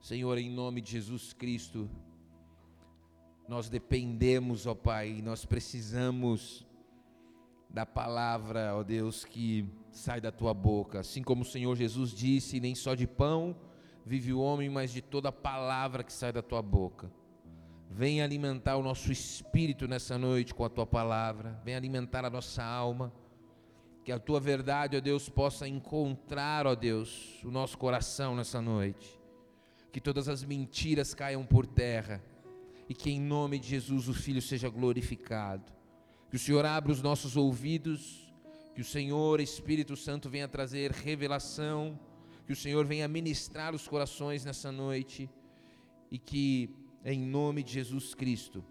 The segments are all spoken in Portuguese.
Senhor, em nome de Jesus Cristo, nós dependemos, ó Pai, nós precisamos da palavra, ó Deus, que sai da tua boca. Assim como o Senhor Jesus disse: nem só de pão vive o homem, mas de toda palavra que sai da tua boca. Vem alimentar o nosso espírito nessa noite com a tua palavra, vem alimentar a nossa alma. Que a tua verdade, ó Deus, possa encontrar, ó Deus, o nosso coração nessa noite. Que todas as mentiras caiam por terra e que em nome de Jesus o Filho seja glorificado. Que o Senhor abra os nossos ouvidos, que o Senhor, Espírito Santo, venha trazer revelação, que o Senhor venha ministrar os corações nessa noite e que em nome de Jesus Cristo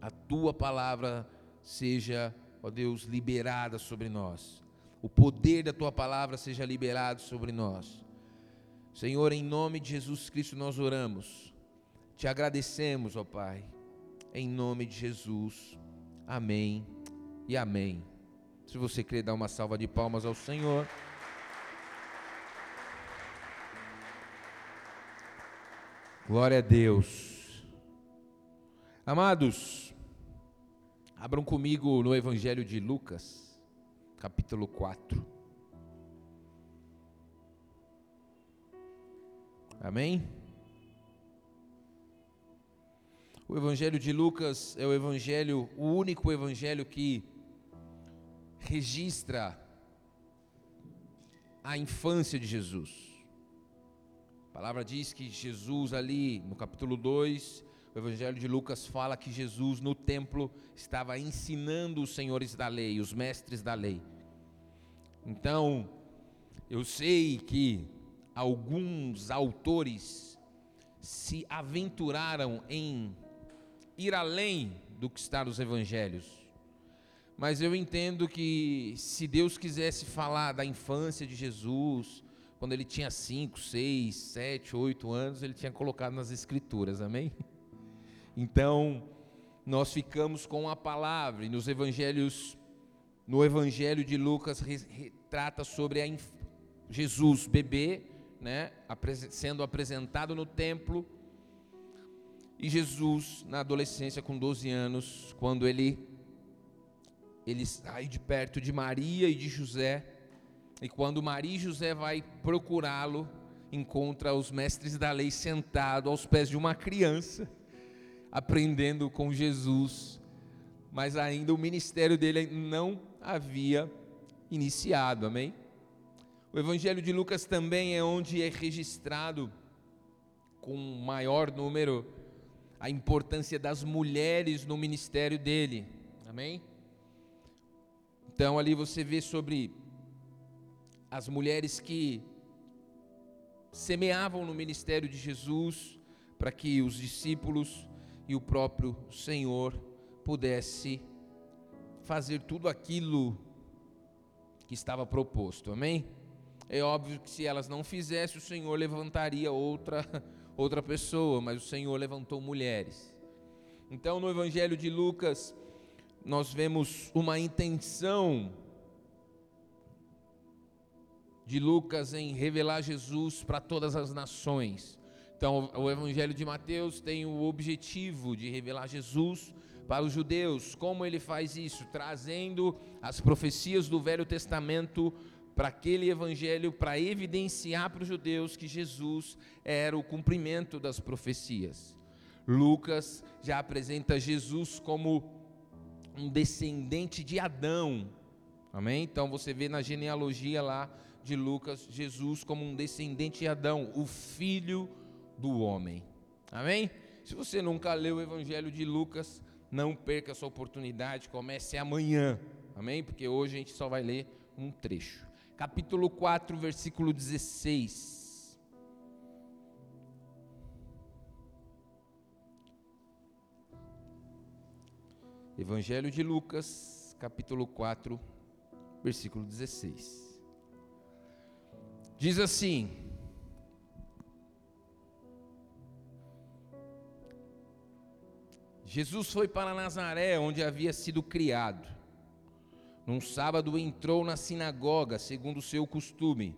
a tua palavra seja, ó Deus, liberada sobre nós. O poder da tua palavra seja liberado sobre nós. Senhor, em nome de Jesus Cristo nós oramos. Te agradecemos, ó Pai, em nome de Jesus. Amém e amém. Se você quer dar uma salva de palmas ao Senhor. Glória a Deus. Amados, abram comigo no Evangelho de Lucas, capítulo 4. Amém? O Evangelho de Lucas é o evangelho, o único evangelho que registra a infância de Jesus. A palavra diz que Jesus ali, no capítulo 2, o Evangelho de Lucas fala que Jesus no templo estava ensinando os senhores da lei, os mestres da lei. Então, eu sei que alguns autores se aventuraram em ir além do que está nos evangelhos. Mas eu entendo que se Deus quisesse falar da infância de Jesus, quando ele tinha 5, 6, 7, 8 anos, ele tinha colocado nas escrituras, amém? Então, nós ficamos com a palavra e nos evangelhos no evangelho de Lucas retrata sobre a Jesus bebê, né, sendo apresentado no templo e Jesus, na adolescência, com 12 anos, quando ele, ele sai de perto de Maria e de José, e quando Maria e José vai procurá-lo, encontra os mestres da lei sentados aos pés de uma criança, aprendendo com Jesus, mas ainda o ministério dele não havia iniciado, amém? O Evangelho de Lucas também é onde é registrado com maior número a importância das mulheres no ministério dele. Amém? Então ali você vê sobre as mulheres que semeavam no ministério de Jesus para que os discípulos e o próprio Senhor pudesse fazer tudo aquilo que estava proposto. Amém? É óbvio que se elas não fizessem, o Senhor levantaria outra outra pessoa, mas o Senhor levantou mulheres. Então, no Evangelho de Lucas, nós vemos uma intenção de Lucas em revelar Jesus para todas as nações. Então, o Evangelho de Mateus tem o objetivo de revelar Jesus para os judeus. Como ele faz isso? Trazendo as profecias do Velho Testamento para aquele evangelho para evidenciar para os judeus que Jesus era o cumprimento das profecias. Lucas já apresenta Jesus como um descendente de Adão. Amém? Então você vê na genealogia lá de Lucas Jesus como um descendente de Adão, o filho do homem. Amém? Se você nunca leu o evangelho de Lucas, não perca essa oportunidade, comece amanhã. Amém? Porque hoje a gente só vai ler um trecho capítulo 4, versículo 16. Evangelho de Lucas, capítulo 4, versículo 16. Diz assim: Jesus foi para Nazaré, onde havia sido criado. Num sábado entrou na sinagoga, segundo o seu costume,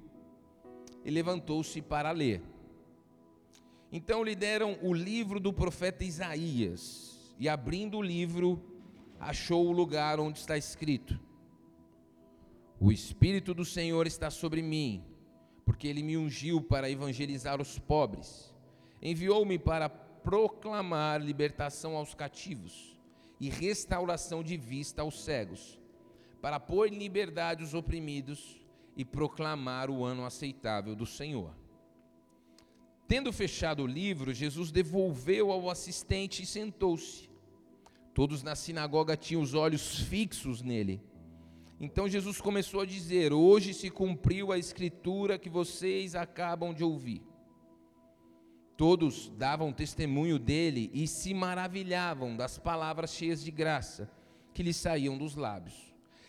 e levantou-se para ler. Então lhe deram o livro do profeta Isaías, e abrindo o livro, achou o lugar onde está escrito: O Espírito do Senhor está sobre mim, porque ele me ungiu para evangelizar os pobres, enviou-me para proclamar libertação aos cativos e restauração de vista aos cegos, para pôr em liberdade os oprimidos e proclamar o ano aceitável do Senhor. Tendo fechado o livro, Jesus devolveu ao assistente e sentou-se. Todos na sinagoga tinham os olhos fixos nele. Então Jesus começou a dizer: Hoje se cumpriu a escritura que vocês acabam de ouvir. Todos davam testemunho dele e se maravilhavam das palavras cheias de graça que lhe saíam dos lábios.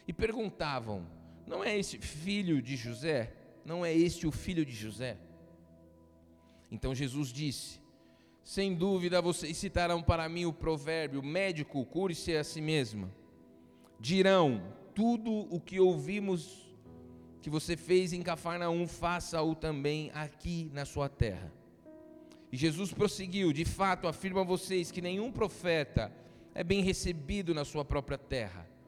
E perguntavam: Não é este filho de José? Não é este o filho de José? Então Jesus disse: Sem dúvida vocês citarão para mim o provérbio: Médico, cure-se a si mesmo. Dirão: Tudo o que ouvimos que você fez em Cafarnaum, faça-o também aqui na sua terra. E Jesus prosseguiu: De fato, afirmo a vocês que nenhum profeta é bem recebido na sua própria terra.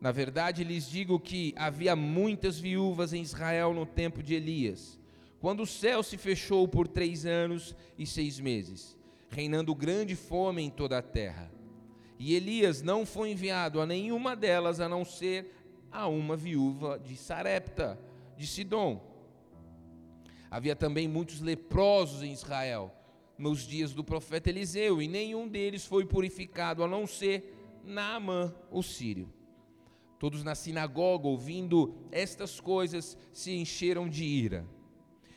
Na verdade, lhes digo que havia muitas viúvas em Israel no tempo de Elias, quando o céu se fechou por três anos e seis meses, reinando grande fome em toda a terra. E Elias não foi enviado a nenhuma delas a não ser a uma viúva de Sarepta, de Sidom. Havia também muitos leprosos em Israel nos dias do profeta Eliseu, e nenhum deles foi purificado, a não ser Naamã, o sírio. Todos na sinagoga, ouvindo estas coisas, se encheram de ira.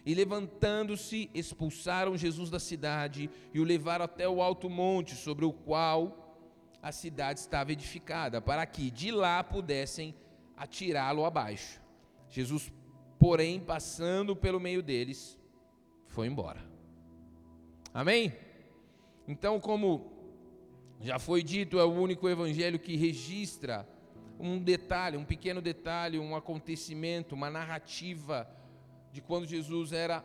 E levantando-se, expulsaram Jesus da cidade e o levaram até o alto monte, sobre o qual a cidade estava edificada, para que de lá pudessem atirá-lo abaixo. Jesus, porém, passando pelo meio deles, foi embora. Amém? Então, como já foi dito, é o único evangelho que registra um detalhe, um pequeno detalhe, um acontecimento, uma narrativa de quando Jesus era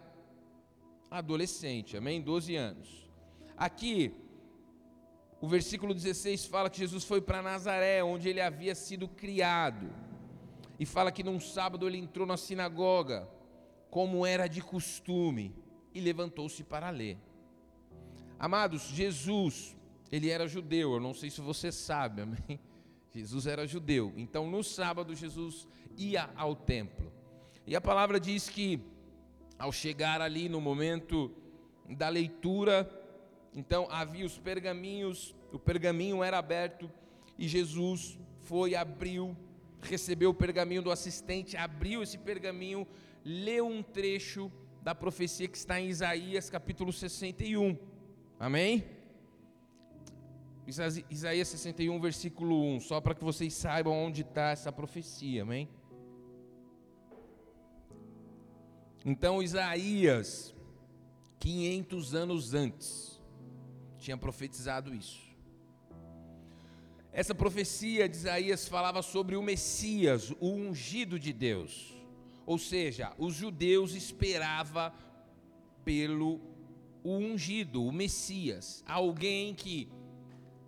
adolescente, amém? 12 anos. Aqui, o versículo 16 fala que Jesus foi para Nazaré, onde ele havia sido criado. E fala que num sábado ele entrou na sinagoga, como era de costume, e levantou-se para ler. Amados, Jesus, ele era judeu, eu não sei se você sabe, amém? Jesus era judeu. Então, no sábado, Jesus ia ao templo. E a palavra diz que, ao chegar ali no momento da leitura, então havia os pergaminhos, o pergaminho era aberto e Jesus foi, abriu, recebeu o pergaminho do assistente, abriu esse pergaminho, leu um trecho da profecia que está em Isaías capítulo 61. Amém? Isaías 61, versículo 1, só para que vocês saibam onde está essa profecia, amém? Então, Isaías, 500 anos antes, tinha profetizado isso. Essa profecia de Isaías falava sobre o Messias, o ungido de Deus. Ou seja, os judeus esperavam pelo ungido, o Messias, alguém que,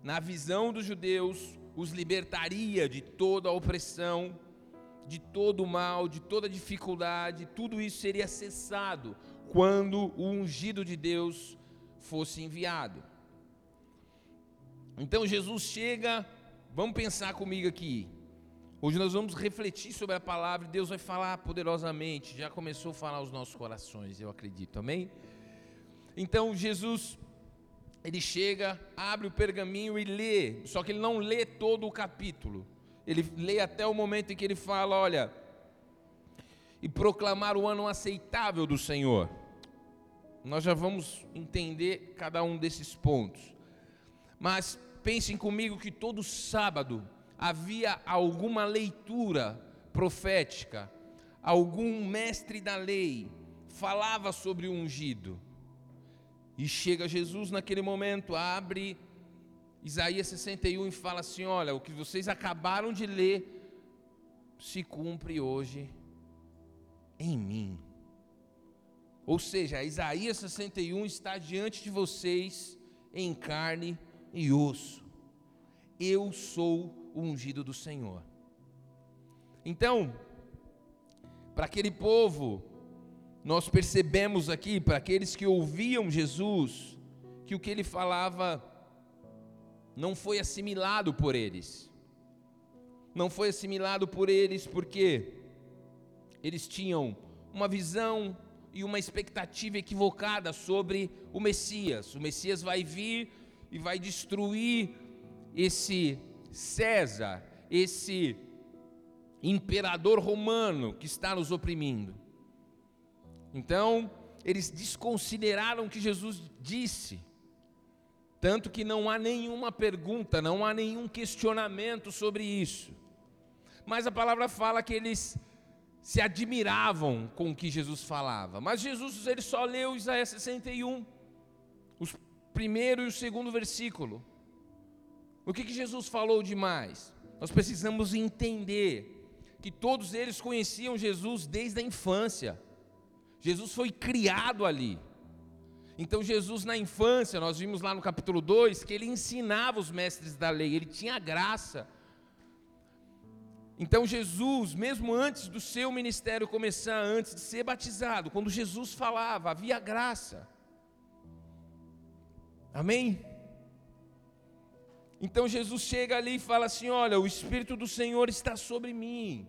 na visão dos judeus, os libertaria de toda a opressão, de todo o mal, de toda a dificuldade, tudo isso seria cessado quando o ungido de Deus fosse enviado. Então Jesus chega, vamos pensar comigo aqui. Hoje nós vamos refletir sobre a palavra, Deus vai falar poderosamente, já começou a falar aos nossos corações, eu acredito, amém? Então Jesus, ele chega, abre o pergaminho e lê, só que ele não lê todo o capítulo. Ele lê até o momento em que ele fala: Olha, e proclamar o ano aceitável do Senhor. Nós já vamos entender cada um desses pontos. Mas pensem comigo que todo sábado havia alguma leitura profética, algum mestre da lei falava sobre o ungido. E chega Jesus naquele momento, abre Isaías 61 e fala assim: Olha, o que vocês acabaram de ler se cumpre hoje em mim. Ou seja, Isaías 61 está diante de vocês em carne e osso. Eu sou o ungido do Senhor. Então, para aquele povo, nós percebemos aqui, para aqueles que ouviam Jesus, que o que ele falava não foi assimilado por eles. Não foi assimilado por eles porque eles tinham uma visão e uma expectativa equivocada sobre o Messias. O Messias vai vir e vai destruir esse César, esse imperador romano que está nos oprimindo. Então, eles desconsideraram o que Jesus disse. Tanto que não há nenhuma pergunta, não há nenhum questionamento sobre isso. Mas a palavra fala que eles se admiravam com o que Jesus falava. Mas Jesus ele só leu Isaías 61, o primeiro e o segundo versículo. O que, que Jesus falou demais? Nós precisamos entender que todos eles conheciam Jesus desde a infância. Jesus foi criado ali. Então, Jesus, na infância, nós vimos lá no capítulo 2 que ele ensinava os mestres da lei, ele tinha graça. Então, Jesus, mesmo antes do seu ministério começar, antes de ser batizado, quando Jesus falava, havia graça. Amém? Então Jesus chega ali e fala assim: Olha, o Espírito do Senhor está sobre mim.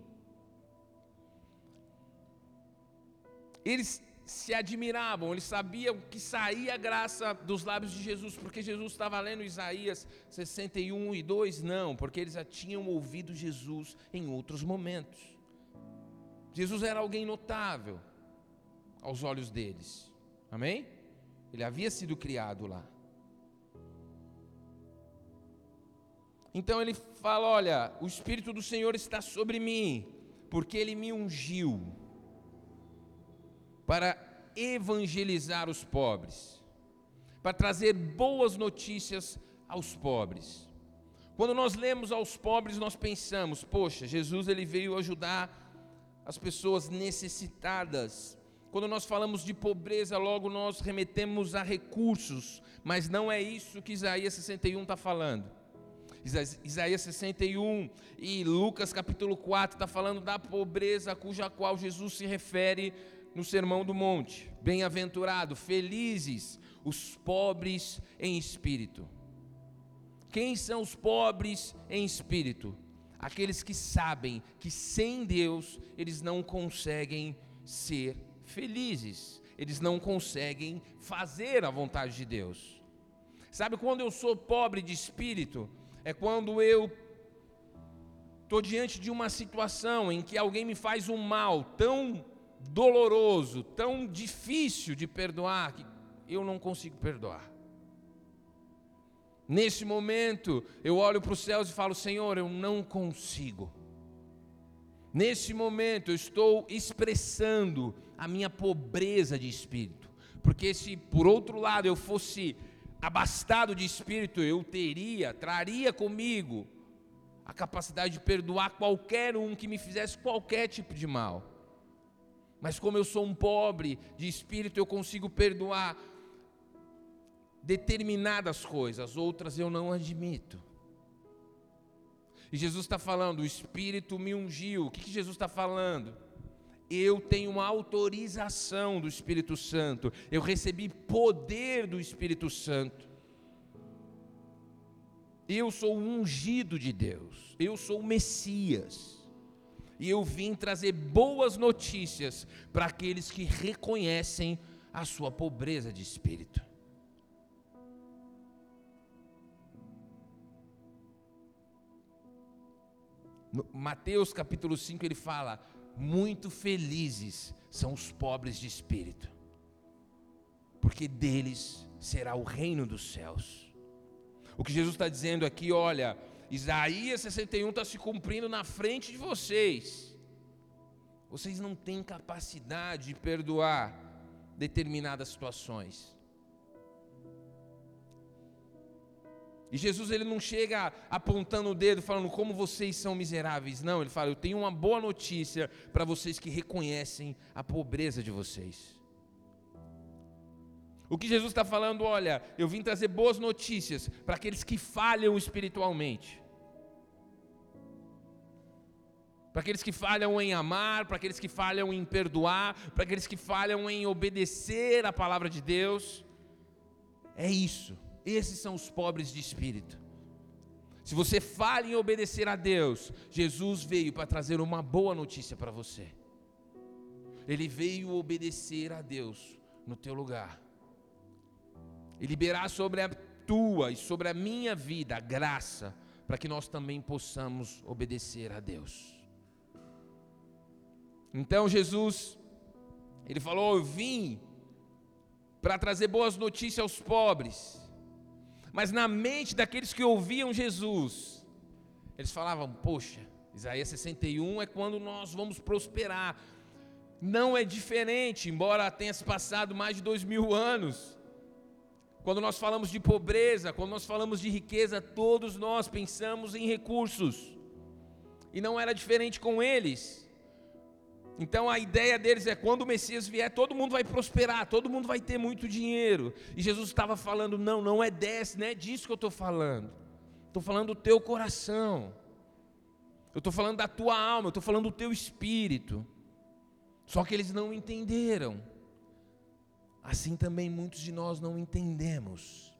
Eles se admiravam, eles sabiam que saía a graça dos lábios de Jesus, porque Jesus estava lendo Isaías 61 e 2, não, porque eles já tinham ouvido Jesus em outros momentos. Jesus era alguém notável aos olhos deles, amém? Ele havia sido criado lá. Então ele fala: Olha, o Espírito do Senhor está sobre mim, porque ele me ungiu para evangelizar os pobres, para trazer boas notícias aos pobres. Quando nós lemos aos pobres, nós pensamos: poxa, Jesus ele veio ajudar as pessoas necessitadas. Quando nós falamos de pobreza, logo nós remetemos a recursos, mas não é isso que Isaías 61 está falando. Isaías 61 e Lucas capítulo 4 está falando da pobreza cuja qual Jesus se refere no Sermão do Monte. Bem-aventurado, felizes os pobres em espírito. Quem são os pobres em espírito? Aqueles que sabem que sem Deus eles não conseguem ser felizes, eles não conseguem fazer a vontade de Deus. Sabe quando eu sou pobre de espírito? é quando eu estou diante de uma situação em que alguém me faz um mal tão doloroso, tão difícil de perdoar, que eu não consigo perdoar. Nesse momento, eu olho para os céus e falo: Senhor, eu não consigo. Nesse momento, eu estou expressando a minha pobreza de espírito. Porque se por outro lado eu fosse abastado de espírito, eu teria, traria comigo a capacidade de perdoar qualquer um que me fizesse qualquer tipo de mal. Mas como eu sou um pobre de espírito, eu consigo perdoar determinadas coisas, outras eu não admito. E Jesus está falando, o Espírito me ungiu. O que, que Jesus está falando? eu tenho uma autorização do Espírito Santo, eu recebi poder do Espírito Santo. Eu sou o ungido de Deus, eu sou o Messias. E eu vim trazer boas notícias para aqueles que reconhecem a sua pobreza de espírito. No Mateus capítulo 5 ele fala: muito felizes são os pobres de espírito, porque deles será o reino dos céus. O que Jesus está dizendo aqui, olha, Isaías 61 está se cumprindo na frente de vocês. Vocês não têm capacidade de perdoar determinadas situações. E Jesus ele não chega apontando o dedo falando como vocês são miseráveis. Não, ele fala: "Eu tenho uma boa notícia para vocês que reconhecem a pobreza de vocês. O que Jesus está falando, olha, eu vim trazer boas notícias para aqueles que falham espiritualmente. Para aqueles que falham em amar, para aqueles que falham em perdoar, para aqueles que falham em obedecer a palavra de Deus. É isso. Esses são os pobres de espírito. Se você falha em obedecer a Deus, Jesus veio para trazer uma boa notícia para você. Ele veio obedecer a Deus no teu lugar e liberar sobre a tua e sobre a minha vida a graça para que nós também possamos obedecer a Deus. Então Jesus, ele falou: Eu vim para trazer boas notícias aos pobres, mas na mente daqueles que ouviam Jesus, eles falavam: Poxa, Isaías 61 é quando nós vamos prosperar. Não é diferente, embora tenha se passado mais de dois mil anos. Quando nós falamos de pobreza, quando nós falamos de riqueza, todos nós pensamos em recursos. E não era diferente com eles. Então a ideia deles é quando o Messias vier, todo mundo vai prosperar, todo mundo vai ter muito dinheiro. E Jesus estava falando: não, não é desse, não é disso que eu estou falando. Estou falando do teu coração. Eu estou falando da tua alma, eu estou falando do teu espírito. Só que eles não entenderam. Assim também muitos de nós não entendemos.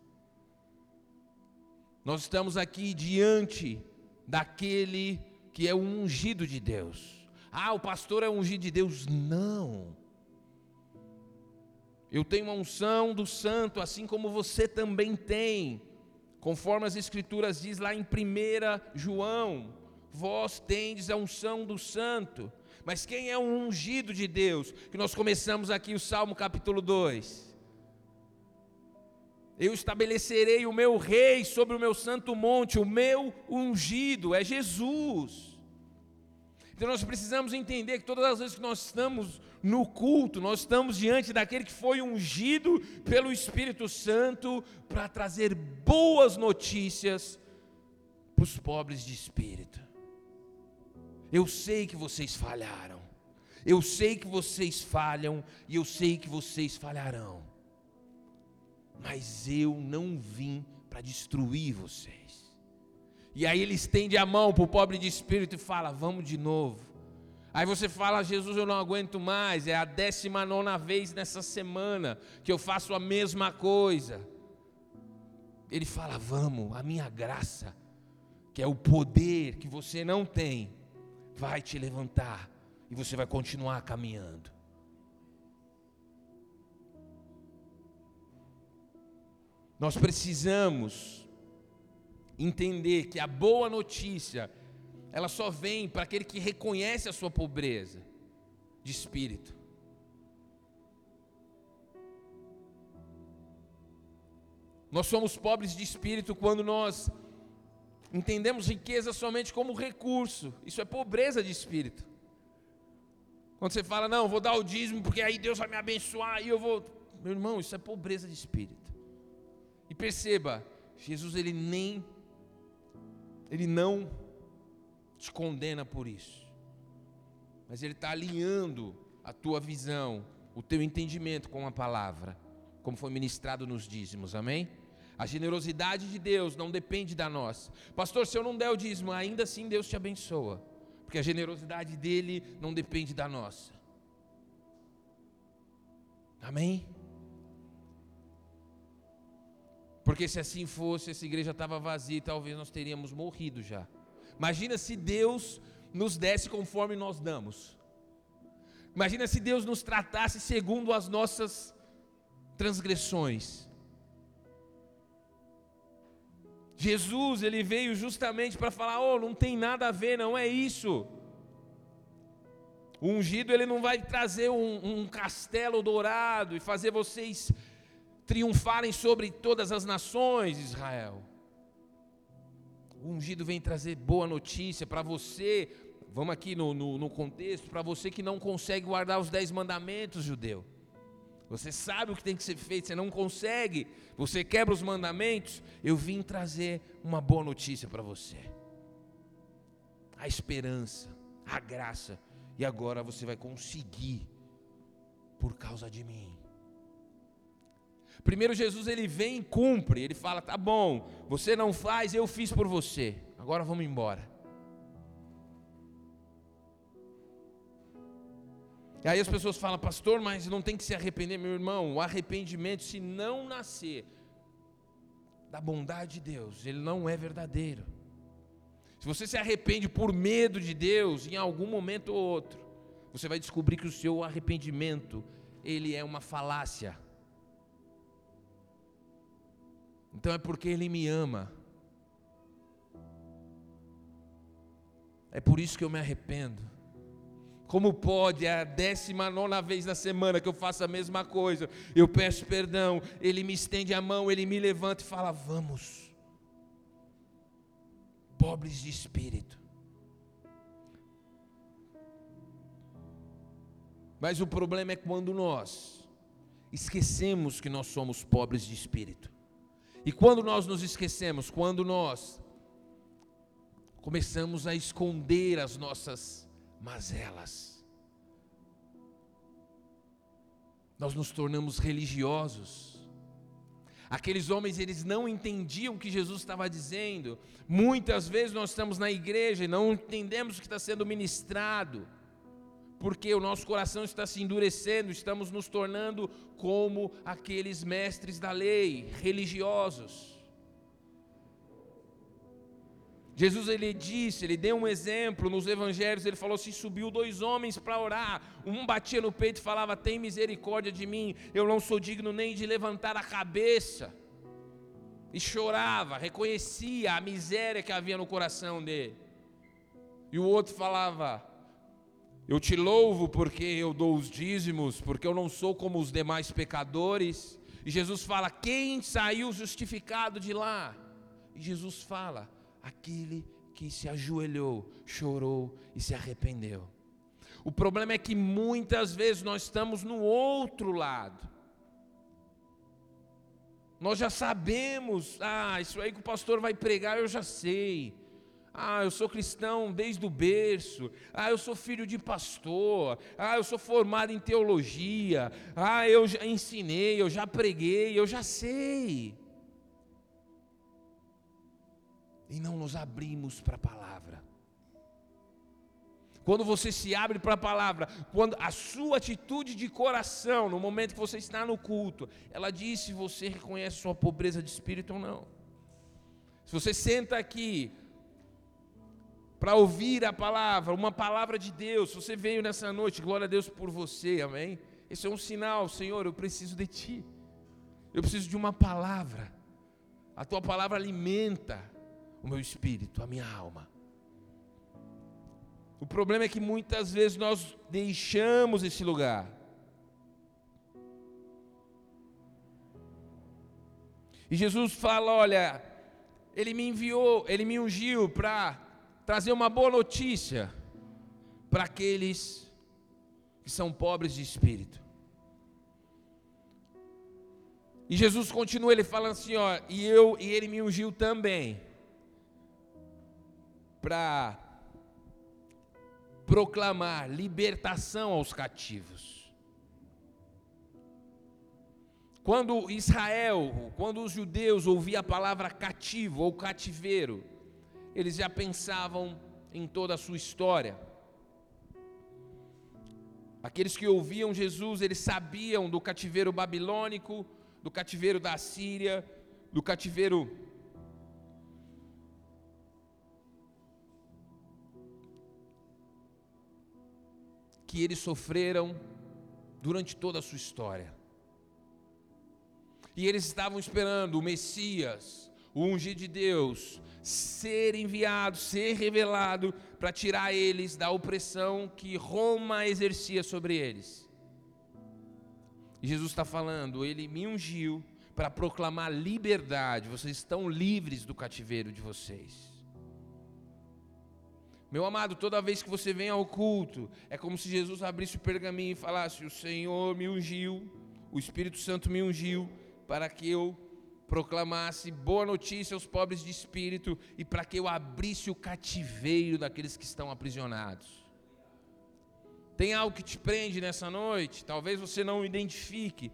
Nós estamos aqui diante daquele que é o ungido de Deus. Ah, o pastor é ungido de Deus. Não. Eu tenho uma unção do santo, assim como você também tem. Conforme as escrituras diz lá em 1 João, vós tendes a unção do santo. Mas quem é o ungido de Deus? Que nós começamos aqui o Salmo capítulo 2. Eu estabelecerei o meu rei sobre o meu santo monte, o meu ungido é Jesus. Então nós precisamos entender que todas as vezes que nós estamos no culto, nós estamos diante daquele que foi ungido pelo Espírito Santo para trazer boas notícias para os pobres de espírito. Eu sei que vocês falharam. Eu sei que vocês falham e eu sei que vocês falharão. Mas eu não vim para destruir vocês. E aí ele estende a mão para o pobre de espírito e fala: Vamos de novo. Aí você fala: Jesus, eu não aguento mais. É a décima nona vez nessa semana que eu faço a mesma coisa. Ele fala: Vamos, a minha graça, que é o poder que você não tem, vai te levantar e você vai continuar caminhando. Nós precisamos entender que a boa notícia, ela só vem para aquele que reconhece a sua pobreza de espírito. Nós somos pobres de espírito quando nós Entendemos riqueza somente como recurso. Isso é pobreza de espírito. Quando você fala, não, vou dar o dízimo porque aí Deus vai me abençoar e eu vou. Meu irmão, isso é pobreza de espírito. E perceba, Jesus ele nem, ele não te condena por isso, mas ele está alinhando a tua visão, o teu entendimento com a palavra, como foi ministrado nos dízimos, amém? A generosidade de Deus não depende da nossa. Pastor, se eu não der o dízimo, ainda assim Deus te abençoa. Porque a generosidade dele não depende da nossa. Amém? Porque se assim fosse, essa igreja estava vazia e talvez nós teríamos morrido já. Imagina se Deus nos desse conforme nós damos. Imagina se Deus nos tratasse segundo as nossas transgressões. Jesus, ele veio justamente para falar: "Oh, não tem nada a ver, não é isso". O ungido ele não vai trazer um, um castelo dourado e fazer vocês triunfarem sobre todas as nações, Israel. O ungido vem trazer boa notícia para você. Vamos aqui no, no, no contexto, para você que não consegue guardar os dez mandamentos, judeu. Você sabe o que tem que ser feito, você não consegue, você quebra os mandamentos. Eu vim trazer uma boa notícia para você. A esperança, a graça, e agora você vai conseguir por causa de mim. Primeiro Jesus ele vem e cumpre, ele fala: "Tá bom, você não faz, eu fiz por você. Agora vamos embora". E aí as pessoas falam: "Pastor, mas não tem que se arrepender, meu irmão. O arrependimento se não nascer da bondade de Deus, ele não é verdadeiro. Se você se arrepende por medo de Deus, em algum momento ou outro, você vai descobrir que o seu arrependimento, ele é uma falácia. Então é porque ele me ama. É por isso que eu me arrependo. Como pode a décima nona vez na semana que eu faço a mesma coisa? Eu peço perdão, ele me estende a mão, ele me levanta e fala: Vamos, pobres de espírito. Mas o problema é quando nós esquecemos que nós somos pobres de espírito. E quando nós nos esquecemos, quando nós começamos a esconder as nossas mazelas. Nós nos tornamos religiosos. Aqueles homens, eles não entendiam o que Jesus estava dizendo. Muitas vezes nós estamos na igreja e não entendemos o que está sendo ministrado, porque o nosso coração está se endurecendo, estamos nos tornando como aqueles mestres da lei, religiosos. Jesus ele disse, ele deu um exemplo nos evangelhos, ele falou assim: subiu dois homens para orar, um batia no peito e falava: "Tem misericórdia de mim, eu não sou digno nem de levantar a cabeça". E chorava, reconhecia a miséria que havia no coração dele. E o outro falava: Eu te louvo porque eu dou os dízimos, porque eu não sou como os demais pecadores. E Jesus fala: Quem saiu justificado de lá? E Jesus fala: aquele que se ajoelhou, chorou e se arrependeu. O problema é que muitas vezes nós estamos no outro lado. Nós já sabemos, ah, isso aí que o pastor vai pregar, eu já sei. Ah, eu sou cristão desde o berço. Ah, eu sou filho de pastor. Ah, eu sou formado em teologia. Ah, eu já ensinei, eu já preguei, eu já sei e não nos abrimos para a palavra. Quando você se abre para a palavra, quando a sua atitude de coração, no momento que você está no culto, ela diz se você reconhece sua pobreza de espírito ou não. Se você senta aqui para ouvir a palavra, uma palavra de Deus, se você veio nessa noite, glória a Deus por você, amém? Esse é um sinal, Senhor, eu preciso de Ti, eu preciso de uma palavra, a Tua palavra alimenta, o meu espírito, a minha alma. O problema é que muitas vezes nós deixamos esse lugar. E Jesus fala: Olha, Ele me enviou, Ele me ungiu para trazer uma boa notícia para aqueles que são pobres de espírito. E Jesus continua, ele fala assim, ó, e eu e ele me ungiu também para proclamar libertação aos cativos. Quando Israel, quando os judeus ouviam a palavra cativo ou cativeiro, eles já pensavam em toda a sua história. Aqueles que ouviam Jesus, eles sabiam do cativeiro babilônico, do cativeiro da Síria, do cativeiro que eles sofreram durante toda a sua história. E eles estavam esperando o Messias, o ungido de Deus, ser enviado, ser revelado para tirar eles da opressão que Roma exercia sobre eles. E Jesus está falando, ele me ungiu para proclamar liberdade, vocês estão livres do cativeiro de vocês. Meu amado, toda vez que você vem ao culto, é como se Jesus abrisse o pergaminho e falasse: O Senhor me ungiu, o Espírito Santo me ungiu, para que eu proclamasse boa notícia aos pobres de espírito e para que eu abrisse o cativeiro daqueles que estão aprisionados. Tem algo que te prende nessa noite? Talvez você não identifique,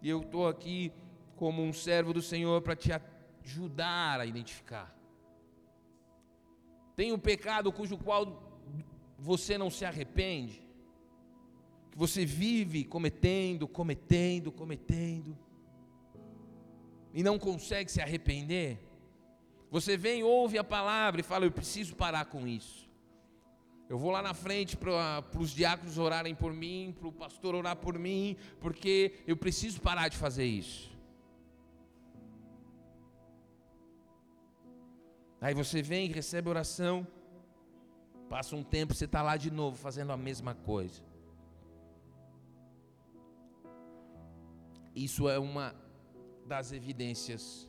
e eu estou aqui como um servo do Senhor para te ajudar a identificar. Tem um pecado cujo qual você não se arrepende, que você vive cometendo, cometendo, cometendo, e não consegue se arrepender. Você vem, ouve a palavra e fala: Eu preciso parar com isso. Eu vou lá na frente para os diáconos orarem por mim, para o pastor orar por mim, porque eu preciso parar de fazer isso. Aí você vem, recebe oração, passa um tempo, você está lá de novo fazendo a mesma coisa. Isso é uma das evidências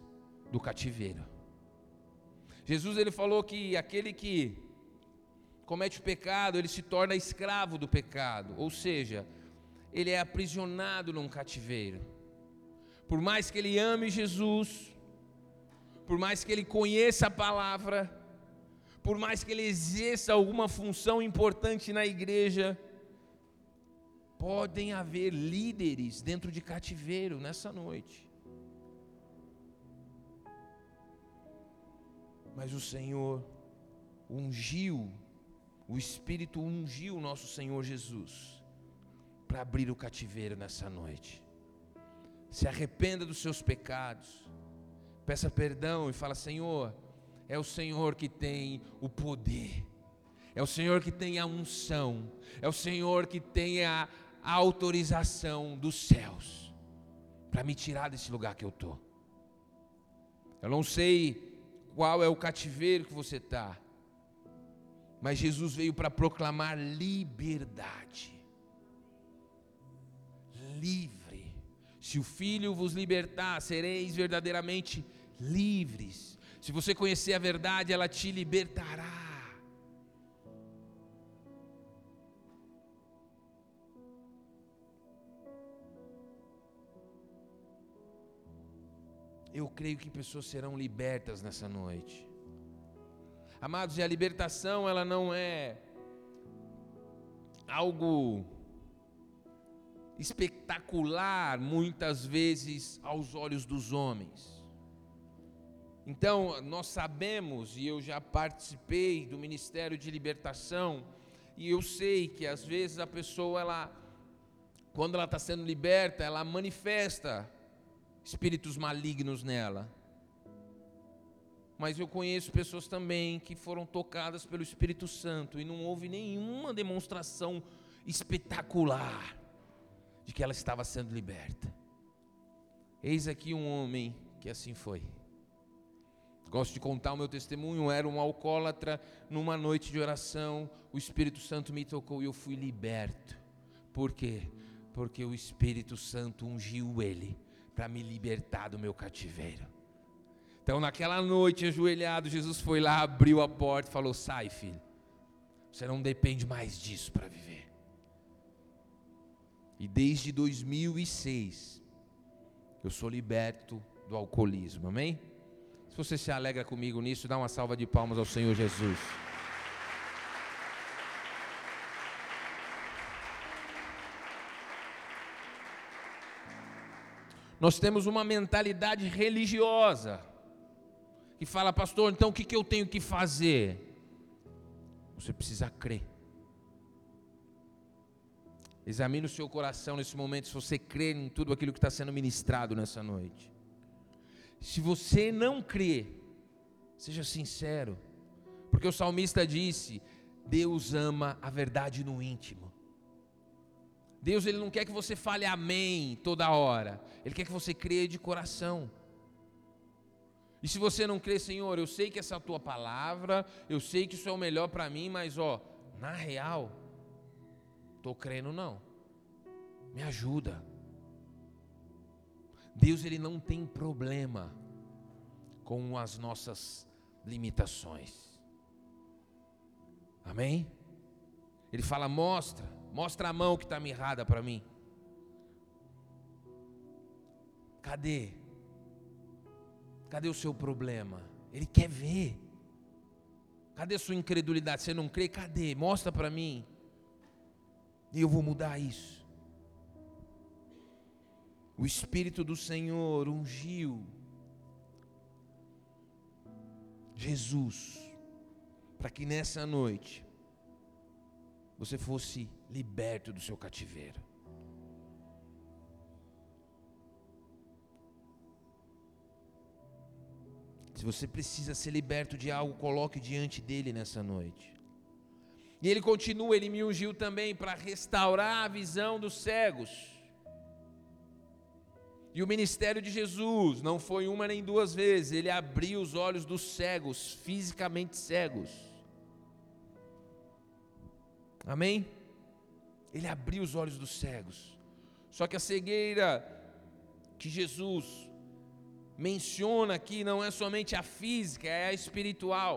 do cativeiro. Jesus ele falou que aquele que comete o pecado, ele se torna escravo do pecado, ou seja, ele é aprisionado num cativeiro. Por mais que ele ame Jesus, por mais que ele conheça a palavra, por mais que ele exerça alguma função importante na igreja, podem haver líderes dentro de cativeiro nessa noite. Mas o Senhor ungiu, o Espírito ungiu o nosso Senhor Jesus para abrir o cativeiro nessa noite. Se arrependa dos seus pecados peça perdão e fala: Senhor, é o Senhor que tem o poder, é o Senhor que tem a unção, é o Senhor que tem a, autorização dos céus para me tirar desse lugar que eu estou. Eu não sei qual é o cativeiro que você está, mas Jesus veio para proclamar liberdade. Livre. Se o Filho vos libertar, sereis verdadeiramente livres. Se você conhecer a verdade, ela te libertará. Eu creio que pessoas serão libertas nessa noite. Amados, e a libertação, ela não é algo espetacular, muitas vezes, aos olhos dos homens. Então, nós sabemos, e eu já participei do Ministério de Libertação, e eu sei que às vezes a pessoa, ela, quando ela está sendo liberta, ela manifesta espíritos malignos nela. Mas eu conheço pessoas também que foram tocadas pelo Espírito Santo e não houve nenhuma demonstração espetacular de que ela estava sendo liberta. Eis aqui um homem que assim foi. Gosto de contar o meu testemunho. Era um alcoólatra numa noite de oração. O Espírito Santo me tocou e eu fui liberto. Por quê? Porque o Espírito Santo ungiu ele para me libertar do meu cativeiro. Então, naquela noite, ajoelhado, Jesus foi lá, abriu a porta e falou: Sai, filho. Você não depende mais disso para viver. E desde 2006, eu sou liberto do alcoolismo. Amém? Você se alegra comigo nisso, dá uma salva de palmas ao Senhor Jesus. Nós temos uma mentalidade religiosa que fala, pastor, então o que, que eu tenho que fazer? Você precisa crer. Examine o seu coração nesse momento, se você crê em tudo aquilo que está sendo ministrado nessa noite. Se você não crê, seja sincero, porque o salmista disse: Deus ama a verdade no íntimo. Deus ele não quer que você fale amém toda hora. Ele quer que você creia de coração. E se você não crê, Senhor, eu sei que essa é a tua palavra, eu sei que isso é o melhor para mim, mas ó, na real, tô crendo não. Me ajuda. Deus ele não tem problema com as nossas limitações. Amém? Ele fala: mostra, mostra a mão que está mirrada para mim. Cadê? Cadê o seu problema? Ele quer ver. Cadê a sua incredulidade? Você não crê? Cadê? Mostra para mim. E eu vou mudar isso. O Espírito do Senhor ungiu Jesus para que nessa noite você fosse liberto do seu cativeiro. Se você precisa ser liberto de algo, coloque diante dele nessa noite. E ele continua, ele me ungiu também para restaurar a visão dos cegos. E o ministério de Jesus não foi uma nem duas vezes, ele abriu os olhos dos cegos, fisicamente cegos. Amém? Ele abriu os olhos dos cegos. Só que a cegueira que Jesus menciona aqui não é somente a física, é a espiritual.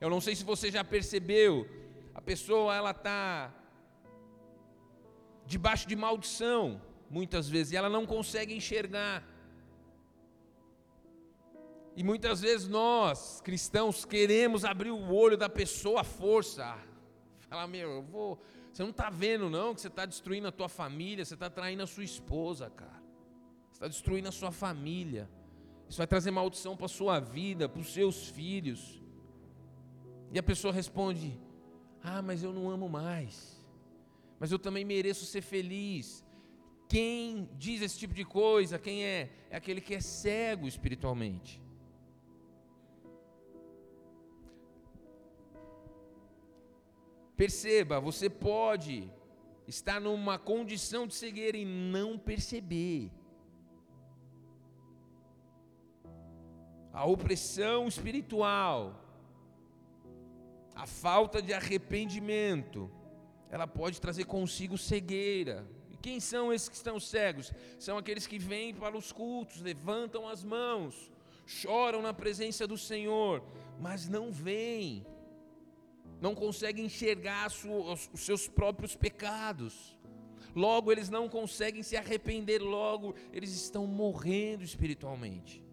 Eu não sei se você já percebeu, a pessoa ela está debaixo de maldição, muitas vezes, e ela não consegue enxergar. E muitas vezes nós, cristãos, queremos abrir o olho da pessoa à força. Falar, meu, eu vou. Você não está vendo, não, que você está destruindo a tua família, você está traindo a sua esposa, cara está destruindo a sua família. Isso vai trazer maldição para a sua vida, para os seus filhos. E a pessoa responde: Ah, mas eu não amo mais. Mas eu também mereço ser feliz. Quem diz esse tipo de coisa, quem é? É aquele que é cego espiritualmente. Perceba, você pode estar numa condição de cegueira e não perceber. a opressão espiritual, a falta de arrependimento, ela pode trazer consigo cegueira. Quem são esses que estão cegos? São aqueles que vêm para os cultos, levantam as mãos, choram na presença do Senhor, mas não veem, não conseguem enxergar os seus próprios pecados. Logo, eles não conseguem se arrepender, logo, eles estão morrendo espiritualmente.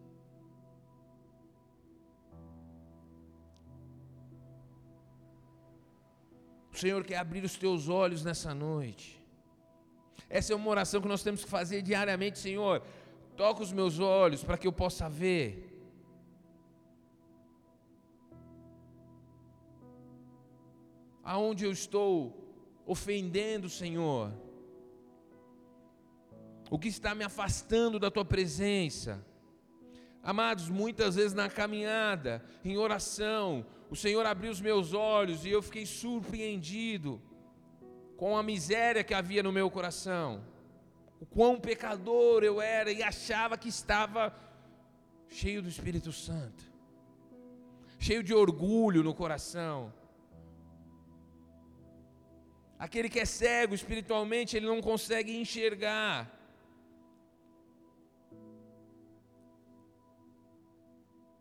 O Senhor quer abrir os teus olhos nessa noite. Essa é uma oração que nós temos que fazer diariamente, Senhor. Toca os meus olhos para que eu possa ver. Aonde eu estou ofendendo, Senhor? O que está me afastando da tua presença? Amados, muitas vezes na caminhada, em oração, o Senhor abriu os meus olhos e eu fiquei surpreendido com a miséria que havia no meu coração, o quão pecador eu era e achava que estava cheio do Espírito Santo, cheio de orgulho no coração. Aquele que é cego espiritualmente, ele não consegue enxergar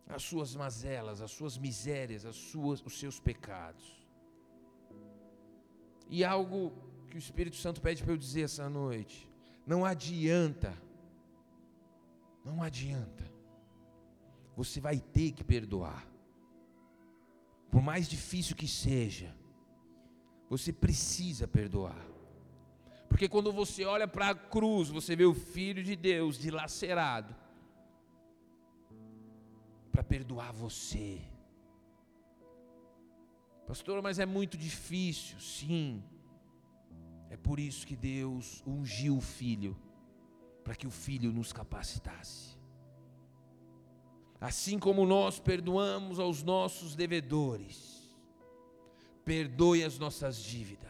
as suas mazelas, as suas misérias, as suas, os seus pecados. E algo que o Espírito Santo pede para eu dizer essa noite: não adianta, não adianta, você vai ter que perdoar, por mais difícil que seja, você precisa perdoar. Porque quando você olha para a cruz, você vê o Filho de Deus dilacerado, para perdoar você. Pastor, mas é muito difícil. Sim. É por isso que Deus ungiu o filho, para que o filho nos capacitasse. Assim como nós perdoamos aos nossos devedores, perdoe as nossas dívidas.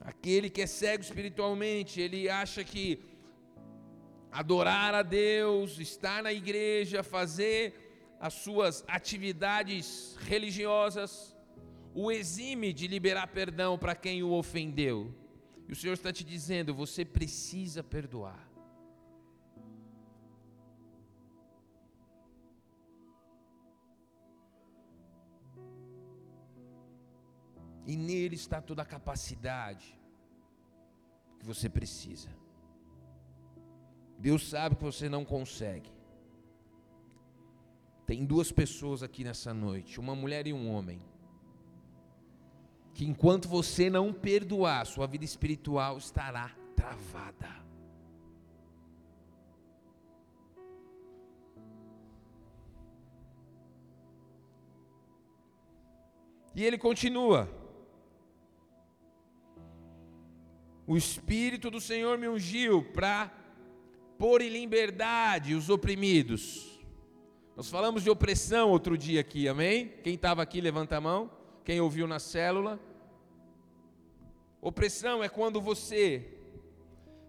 Aquele que é cego espiritualmente, ele acha que adorar a Deus, estar na igreja, fazer as suas atividades religiosas, o exime de liberar perdão para quem o ofendeu. E o Senhor está te dizendo: você precisa perdoar. E nele está toda a capacidade que você precisa. Deus sabe que você não consegue. Tem duas pessoas aqui nessa noite, uma mulher e um homem. que enquanto você não perdoar, sua vida espiritual estará travada. E ele continua. O Espírito do Senhor me ungiu para pôr em liberdade os oprimidos. Nós falamos de opressão outro dia aqui, amém? Quem estava aqui, levanta a mão. Quem ouviu na célula. Opressão é quando você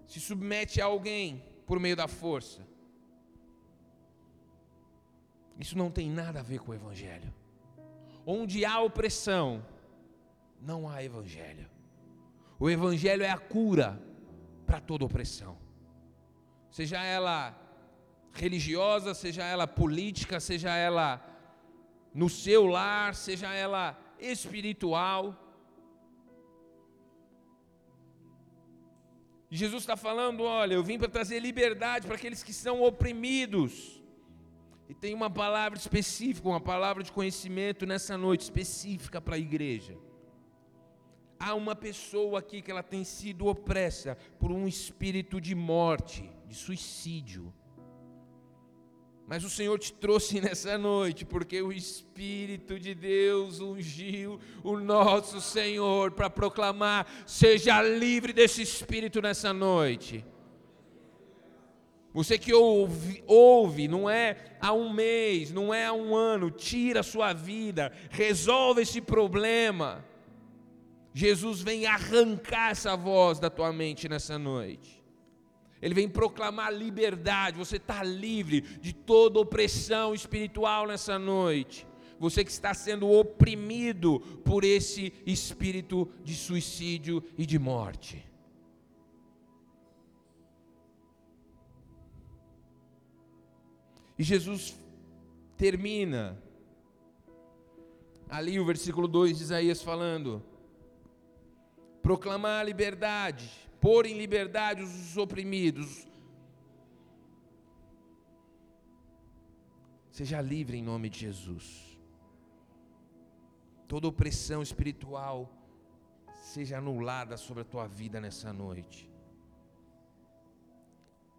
se submete a alguém por meio da força. Isso não tem nada a ver com o Evangelho. Onde há opressão, não há Evangelho. O Evangelho é a cura para toda opressão, seja ela religiosa, seja ela política, seja ela no seu lar, seja ela espiritual. Jesus está falando: olha, eu vim para trazer liberdade para aqueles que são oprimidos. E tem uma palavra específica, uma palavra de conhecimento nessa noite específica para a igreja há uma pessoa aqui que ela tem sido opressa por um espírito de morte, de suicídio. Mas o Senhor te trouxe nessa noite, porque o Espírito de Deus ungiu o nosso Senhor para proclamar: seja livre desse espírito nessa noite. Você que ouve, ouve, não é há um mês, não é há um ano, tira a sua vida, resolve esse problema. Jesus vem arrancar essa voz da tua mente nessa noite. Ele vem proclamar liberdade. Você está livre de toda opressão espiritual nessa noite. Você que está sendo oprimido por esse espírito de suicídio e de morte. E Jesus termina ali o versículo 2 de Isaías falando: proclamar a liberdade, pôr em liberdade os oprimidos. Seja livre em nome de Jesus. Toda opressão espiritual seja anulada sobre a tua vida nessa noite.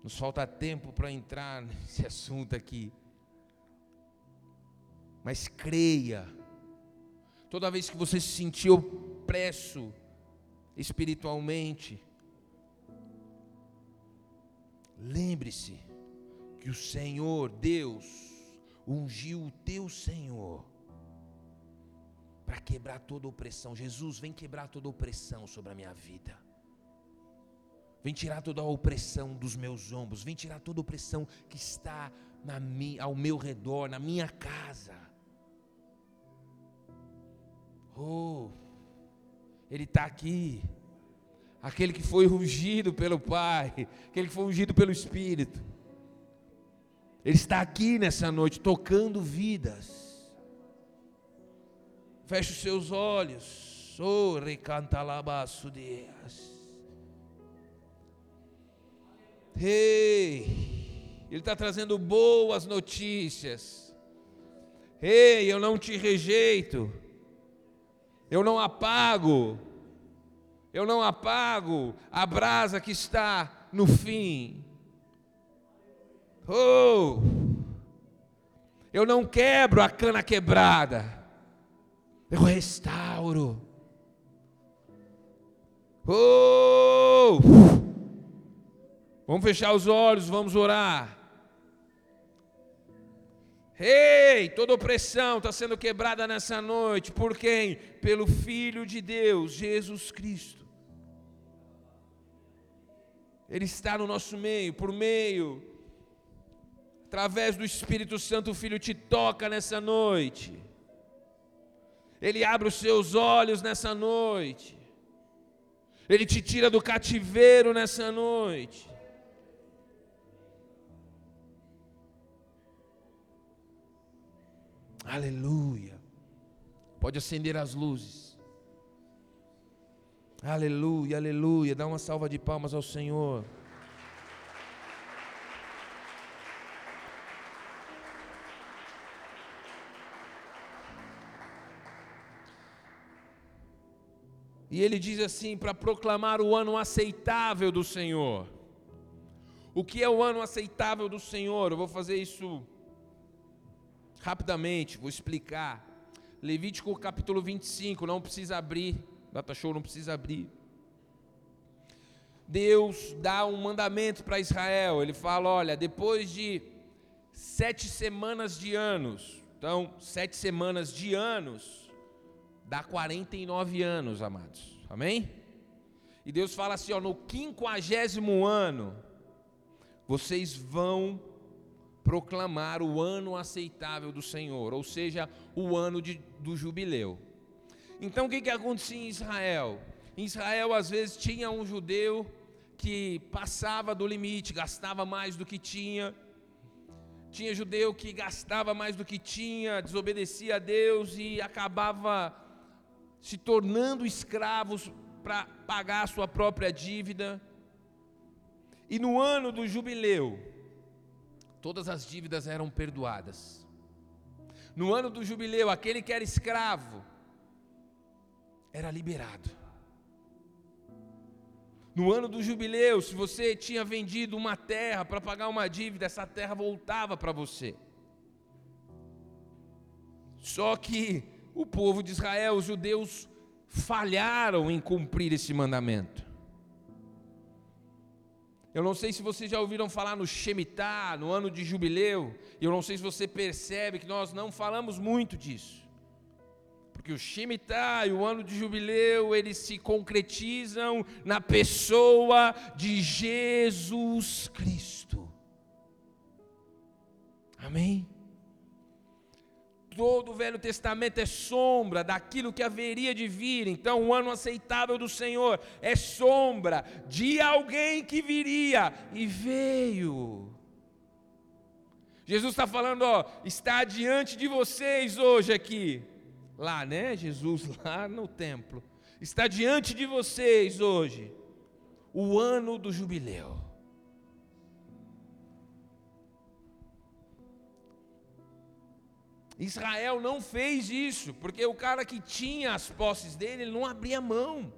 Nos falta tempo para entrar nesse assunto aqui. Mas creia. Toda vez que você se sentir opresso, espiritualmente. Lembre-se que o Senhor, Deus, ungiu o teu Senhor para quebrar toda opressão. Jesus, vem quebrar toda opressão sobre a minha vida. Vem tirar toda a opressão dos meus ombros. Vem tirar toda a opressão que está na minha, ao meu redor, na minha casa. Oh, ele está aqui. Aquele que foi ungido pelo Pai, aquele que foi ungido pelo Espírito. Ele está aqui nessa noite tocando vidas. Feche os seus olhos. Oh, recantalabaço Deus. Ei, Ele está trazendo boas notícias. Ei, eu não te rejeito eu não apago, eu não apago a brasa que está no fim. Oh, eu não quebro a cana quebrada, eu restauro. Oh, vamos fechar os olhos, vamos orar. Ei, toda opressão está sendo quebrada nessa noite. Por quem? Pelo Filho de Deus, Jesus Cristo. Ele está no nosso meio, por meio, através do Espírito Santo, o Filho te toca nessa noite. Ele abre os seus olhos nessa noite. Ele te tira do cativeiro nessa noite. Aleluia. Pode acender as luzes. Aleluia, aleluia. Dá uma salva de palmas ao Senhor. E ele diz assim: para proclamar o ano aceitável do Senhor. O que é o ano aceitável do Senhor? Eu vou fazer isso rapidamente, vou explicar. Levítico capítulo 25, não precisa abrir, data show não precisa abrir. Deus dá um mandamento para Israel, ele fala: olha, depois de sete semanas de anos, então, sete semanas de anos, dá 49 anos, amados, amém? E Deus fala assim: ó, no quinquagésimo ano, vocês vão proclamar o ano aceitável do Senhor, ou seja, o ano de, do jubileu. Então o que, que acontecia em Israel? Em Israel, às vezes, tinha um judeu que passava do limite, gastava mais do que tinha. Tinha judeu que gastava mais do que tinha, desobedecia a Deus e acabava se tornando escravos para pagar a sua própria dívida. E no ano do jubileu, todas as dívidas eram perdoadas. No ano do jubileu, aquele que era escravo era liberado. No ano do jubileu, se você tinha vendido uma terra para pagar uma dívida, essa terra voltava para você. Só que o povo de Israel, os judeus, falharam em cumprir esse mandamento. Eu não sei se vocês já ouviram falar no Shemitah, no ano de jubileu, e eu não sei se você percebe que nós não falamos muito disso. Porque o Shemitah e o ano de jubileu, eles se concretizam na pessoa de Jesus Cristo. Amém? todo o Velho Testamento é sombra daquilo que haveria de vir. Então, o ano aceitável do Senhor é sombra de alguém que viria e veio. Jesus está falando, ó, está diante de vocês hoje aqui, lá, né? Jesus lá no templo, está diante de vocês hoje o ano do jubileu. Israel não fez isso, porque o cara que tinha as posses dele, ele não abria mão.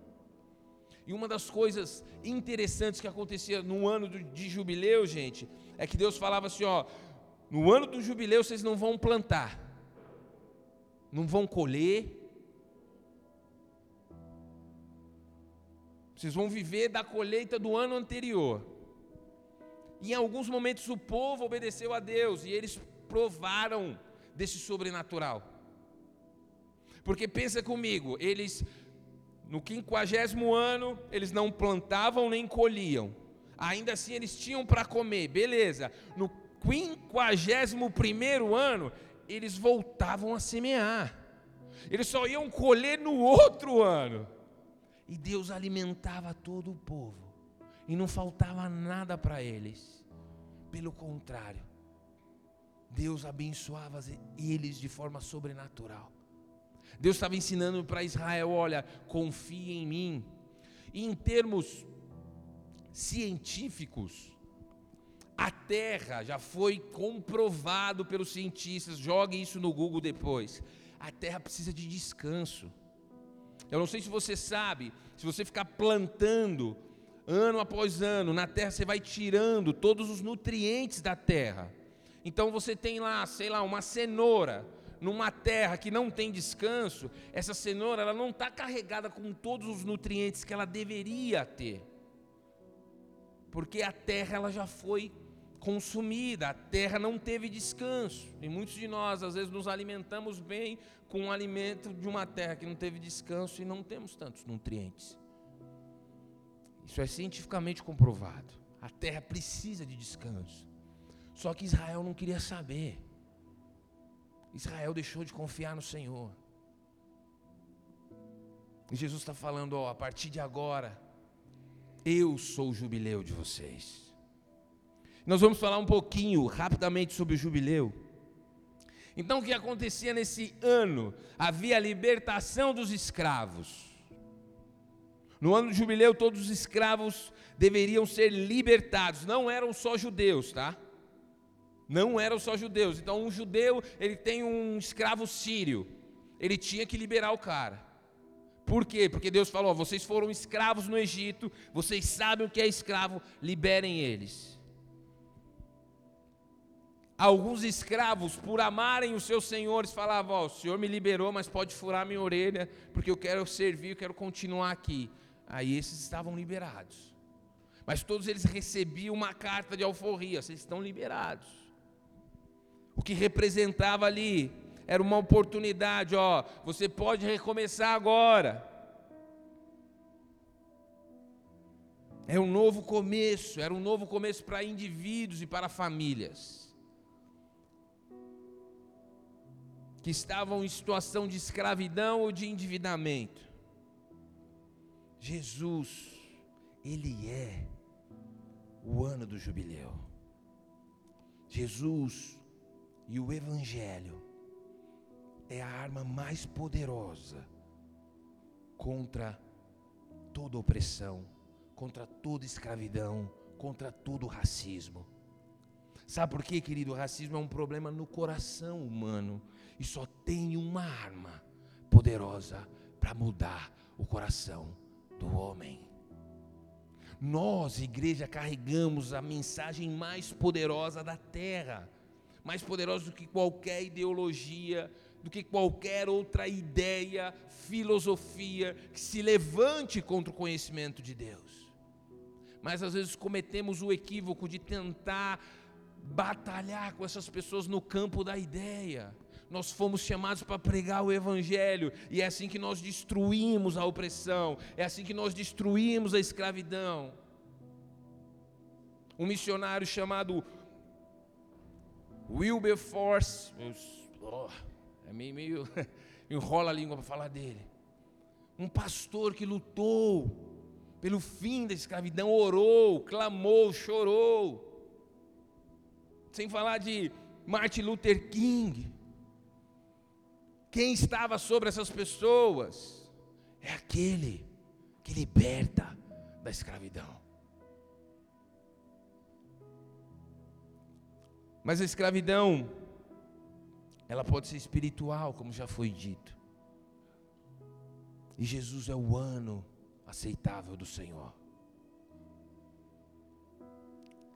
E uma das coisas interessantes que acontecia no ano de jubileu, gente, é que Deus falava assim: ó, no ano do jubileu vocês não vão plantar, não vão colher, vocês vão viver da colheita do ano anterior. E em alguns momentos o povo obedeceu a Deus e eles provaram desse sobrenatural. Porque pensa comigo, eles no quinquagésimo ano, eles não plantavam nem colhiam. Ainda assim eles tinham para comer, beleza. No quinquagésimo primeiro ano, eles voltavam a semear. Eles só iam colher no outro ano. E Deus alimentava todo o povo. E não faltava nada para eles. Pelo contrário, Deus abençoava eles de forma sobrenatural. Deus estava ensinando para Israel: olha, confie em mim. E em termos científicos, a Terra já foi comprovado pelos cientistas. Jogue isso no Google depois. A Terra precisa de descanso. Eu não sei se você sabe, se você ficar plantando ano após ano na terra, você vai tirando todos os nutrientes da terra. Então você tem lá, sei lá, uma cenoura numa terra que não tem descanso, essa cenoura ela não está carregada com todos os nutrientes que ela deveria ter, porque a terra ela já foi consumida, a terra não teve descanso. E muitos de nós às vezes nos alimentamos bem com o alimento de uma terra que não teve descanso e não temos tantos nutrientes. Isso é cientificamente comprovado. A terra precisa de descanso. Só que Israel não queria saber. Israel deixou de confiar no Senhor. E Jesus está falando: ó, a partir de agora, eu sou o jubileu de vocês. Nós vamos falar um pouquinho, rapidamente, sobre o jubileu. Então, o que acontecia nesse ano? Havia a libertação dos escravos. No ano do jubileu, todos os escravos deveriam ser libertados. Não eram só judeus, tá? Não eram só judeus. Então, um judeu, ele tem um escravo sírio. Ele tinha que liberar o cara. Por quê? Porque Deus falou: vocês foram escravos no Egito, vocês sabem o que é escravo, liberem eles. Alguns escravos, por amarem os seus senhores, falavam: Ó, o senhor me liberou, mas pode furar minha orelha, porque eu quero servir, eu quero continuar aqui. Aí esses estavam liberados. Mas todos eles recebiam uma carta de alforria: vocês estão liberados. O que representava ali era uma oportunidade: ó, você pode recomeçar agora. É um novo começo, era um novo começo para indivíduos e para famílias. Que estavam em situação de escravidão ou de endividamento. Jesus, Ele é o ano do jubileu. Jesus e o Evangelho é a arma mais poderosa contra toda opressão, contra toda escravidão, contra todo racismo. Sabe por quê, querido? O racismo é um problema no coração humano e só tem uma arma poderosa para mudar o coração do homem. Nós, igreja, carregamos a mensagem mais poderosa da terra, mais poderosa do que qualquer ideologia, do que qualquer outra ideia, filosofia que se levante contra o conhecimento de Deus. Mas às vezes cometemos o equívoco de tentar batalhar com essas pessoas no campo da ideia. Nós fomos chamados para pregar o Evangelho, e é assim que nós destruímos a opressão, é assim que nós destruímos a escravidão. Um missionário chamado Wilberforce, oh, é meio, meio enrola a língua para falar dele. Um pastor que lutou pelo fim da escravidão, orou, clamou, chorou sem falar de Martin Luther King. Quem estava sobre essas pessoas é aquele que liberta da escravidão. Mas a escravidão, ela pode ser espiritual, como já foi dito. E Jesus é o ano aceitável do Senhor.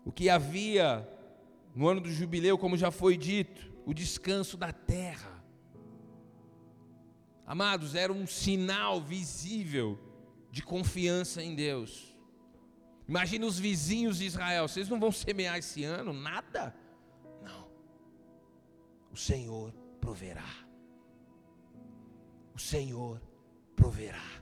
O que havia no ano do jubileu, como já foi dito, o descanso da terra. Amados, era um sinal visível de confiança em Deus. Imagina os vizinhos de Israel, vocês não vão semear esse ano nada? Não. O Senhor proverá. O Senhor proverá.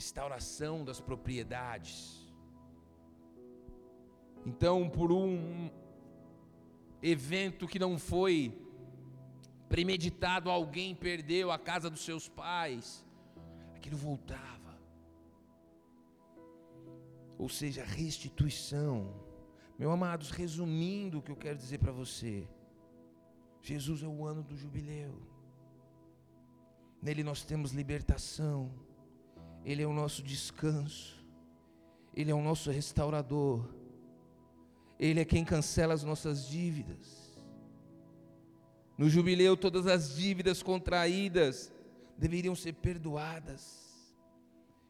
Restauração das propriedades. Então, por um evento que não foi premeditado, alguém perdeu a casa dos seus pais, aquilo voltava. Ou seja, restituição. Meu amados, resumindo o que eu quero dizer para você, Jesus é o ano do jubileu. Nele nós temos libertação ele é o nosso descanso, Ele é o nosso restaurador, Ele é quem cancela as nossas dívidas. No jubileu, todas as dívidas contraídas deveriam ser perdoadas.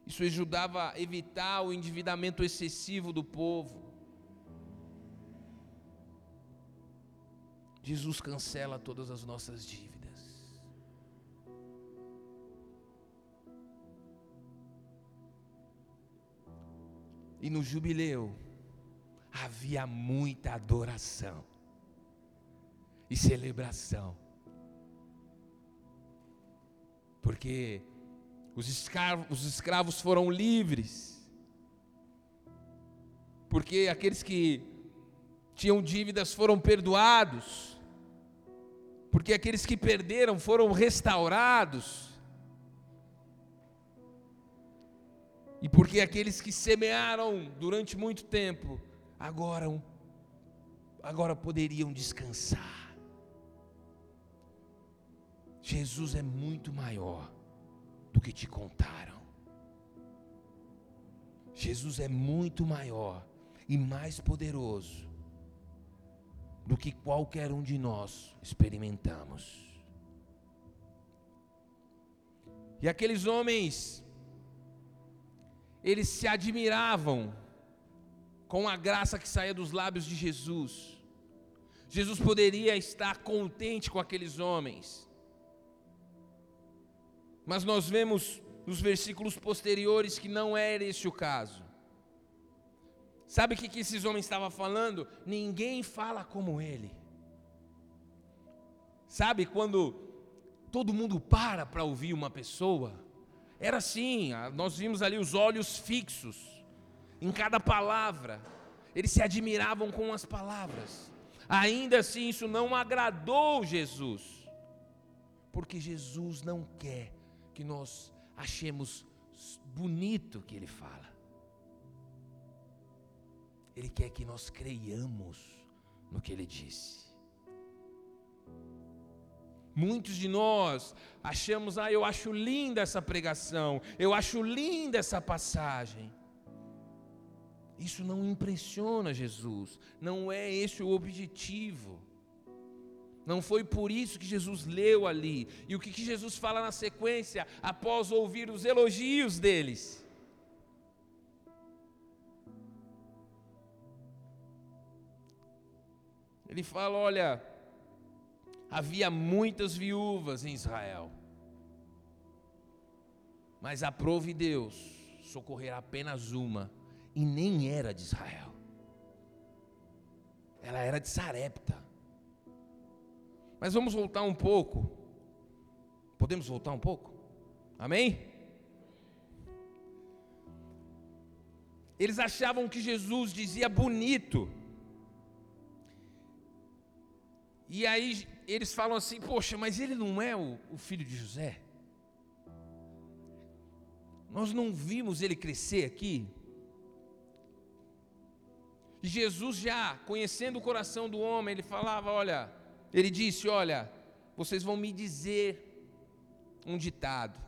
Isso ajudava a evitar o endividamento excessivo do povo. Jesus cancela todas as nossas dívidas. E no jubileu havia muita adoração e celebração. Porque os escravos, os escravos foram livres. Porque aqueles que tinham dívidas foram perdoados. Porque aqueles que perderam foram restaurados. E porque aqueles que semearam durante muito tempo, agora, agora poderiam descansar. Jesus é muito maior do que te contaram. Jesus é muito maior e mais poderoso do que qualquer um de nós experimentamos. E aqueles homens, eles se admiravam com a graça que saía dos lábios de Jesus. Jesus poderia estar contente com aqueles homens. Mas nós vemos nos versículos posteriores que não era esse o caso. Sabe o que, esses homens estavam falando? Ninguém fala como ele. Sabe quando todo mundo para para ouvir uma pessoa. Era assim, nós vimos ali os olhos fixos em cada palavra. Eles se admiravam com as palavras. Ainda assim, isso não agradou Jesus. Porque Jesus não quer que nós achemos bonito o que ele fala. Ele quer que nós creiamos no que ele disse. Muitos de nós achamos, ah, eu acho linda essa pregação, eu acho linda essa passagem. Isso não impressiona Jesus, não é esse o objetivo. Não foi por isso que Jesus leu ali. E o que, que Jesus fala na sequência, após ouvir os elogios deles? Ele fala: olha, havia muitas viúvas em Israel. Mas aprove Deus socorrer apenas uma, e nem era de Israel. Ela era de Sarepta. Mas vamos voltar um pouco. Podemos voltar um pouco? Amém? Eles achavam que Jesus dizia bonito. E aí eles falam assim: Poxa, mas ele não é o, o filho de José? Nós não vimos ele crescer aqui? E Jesus, já conhecendo o coração do homem, ele falava: Olha, ele disse: Olha, vocês vão me dizer um ditado.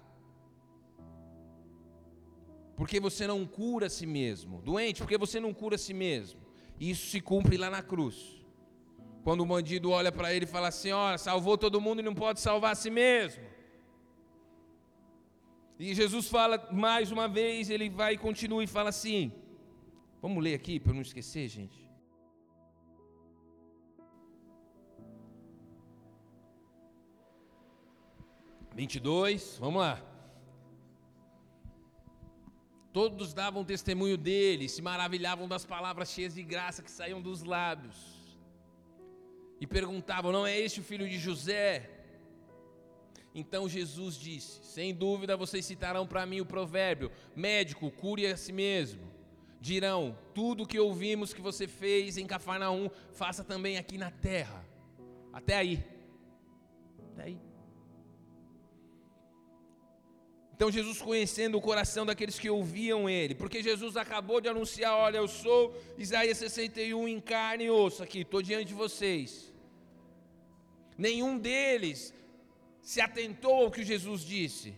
Porque você não cura a si mesmo. Doente, porque você não cura a si mesmo. E isso se cumpre lá na cruz. Quando o bandido olha para ele e fala assim: Olha, salvou todo mundo e não pode salvar a si mesmo. E Jesus fala mais uma vez, ele vai e continua e fala assim: Vamos ler aqui para não esquecer, gente. Vinte e dois, vamos lá. Todos davam testemunho dele, se maravilhavam das palavras cheias de graça que saíam dos lábios e perguntavam: Não é este o filho de José? Então Jesus disse: Sem dúvida vocês citarão para mim o provérbio: Médico, cure a si mesmo. Dirão: Tudo o que ouvimos que você fez em Cafarnaum, faça também aqui na terra. Até aí. Até aí. Então Jesus conhecendo o coração daqueles que ouviam ele, porque Jesus acabou de anunciar: Olha, eu sou Isaías 61 em carne e osso aqui, estou diante de vocês nenhum deles se atentou ao que Jesus disse.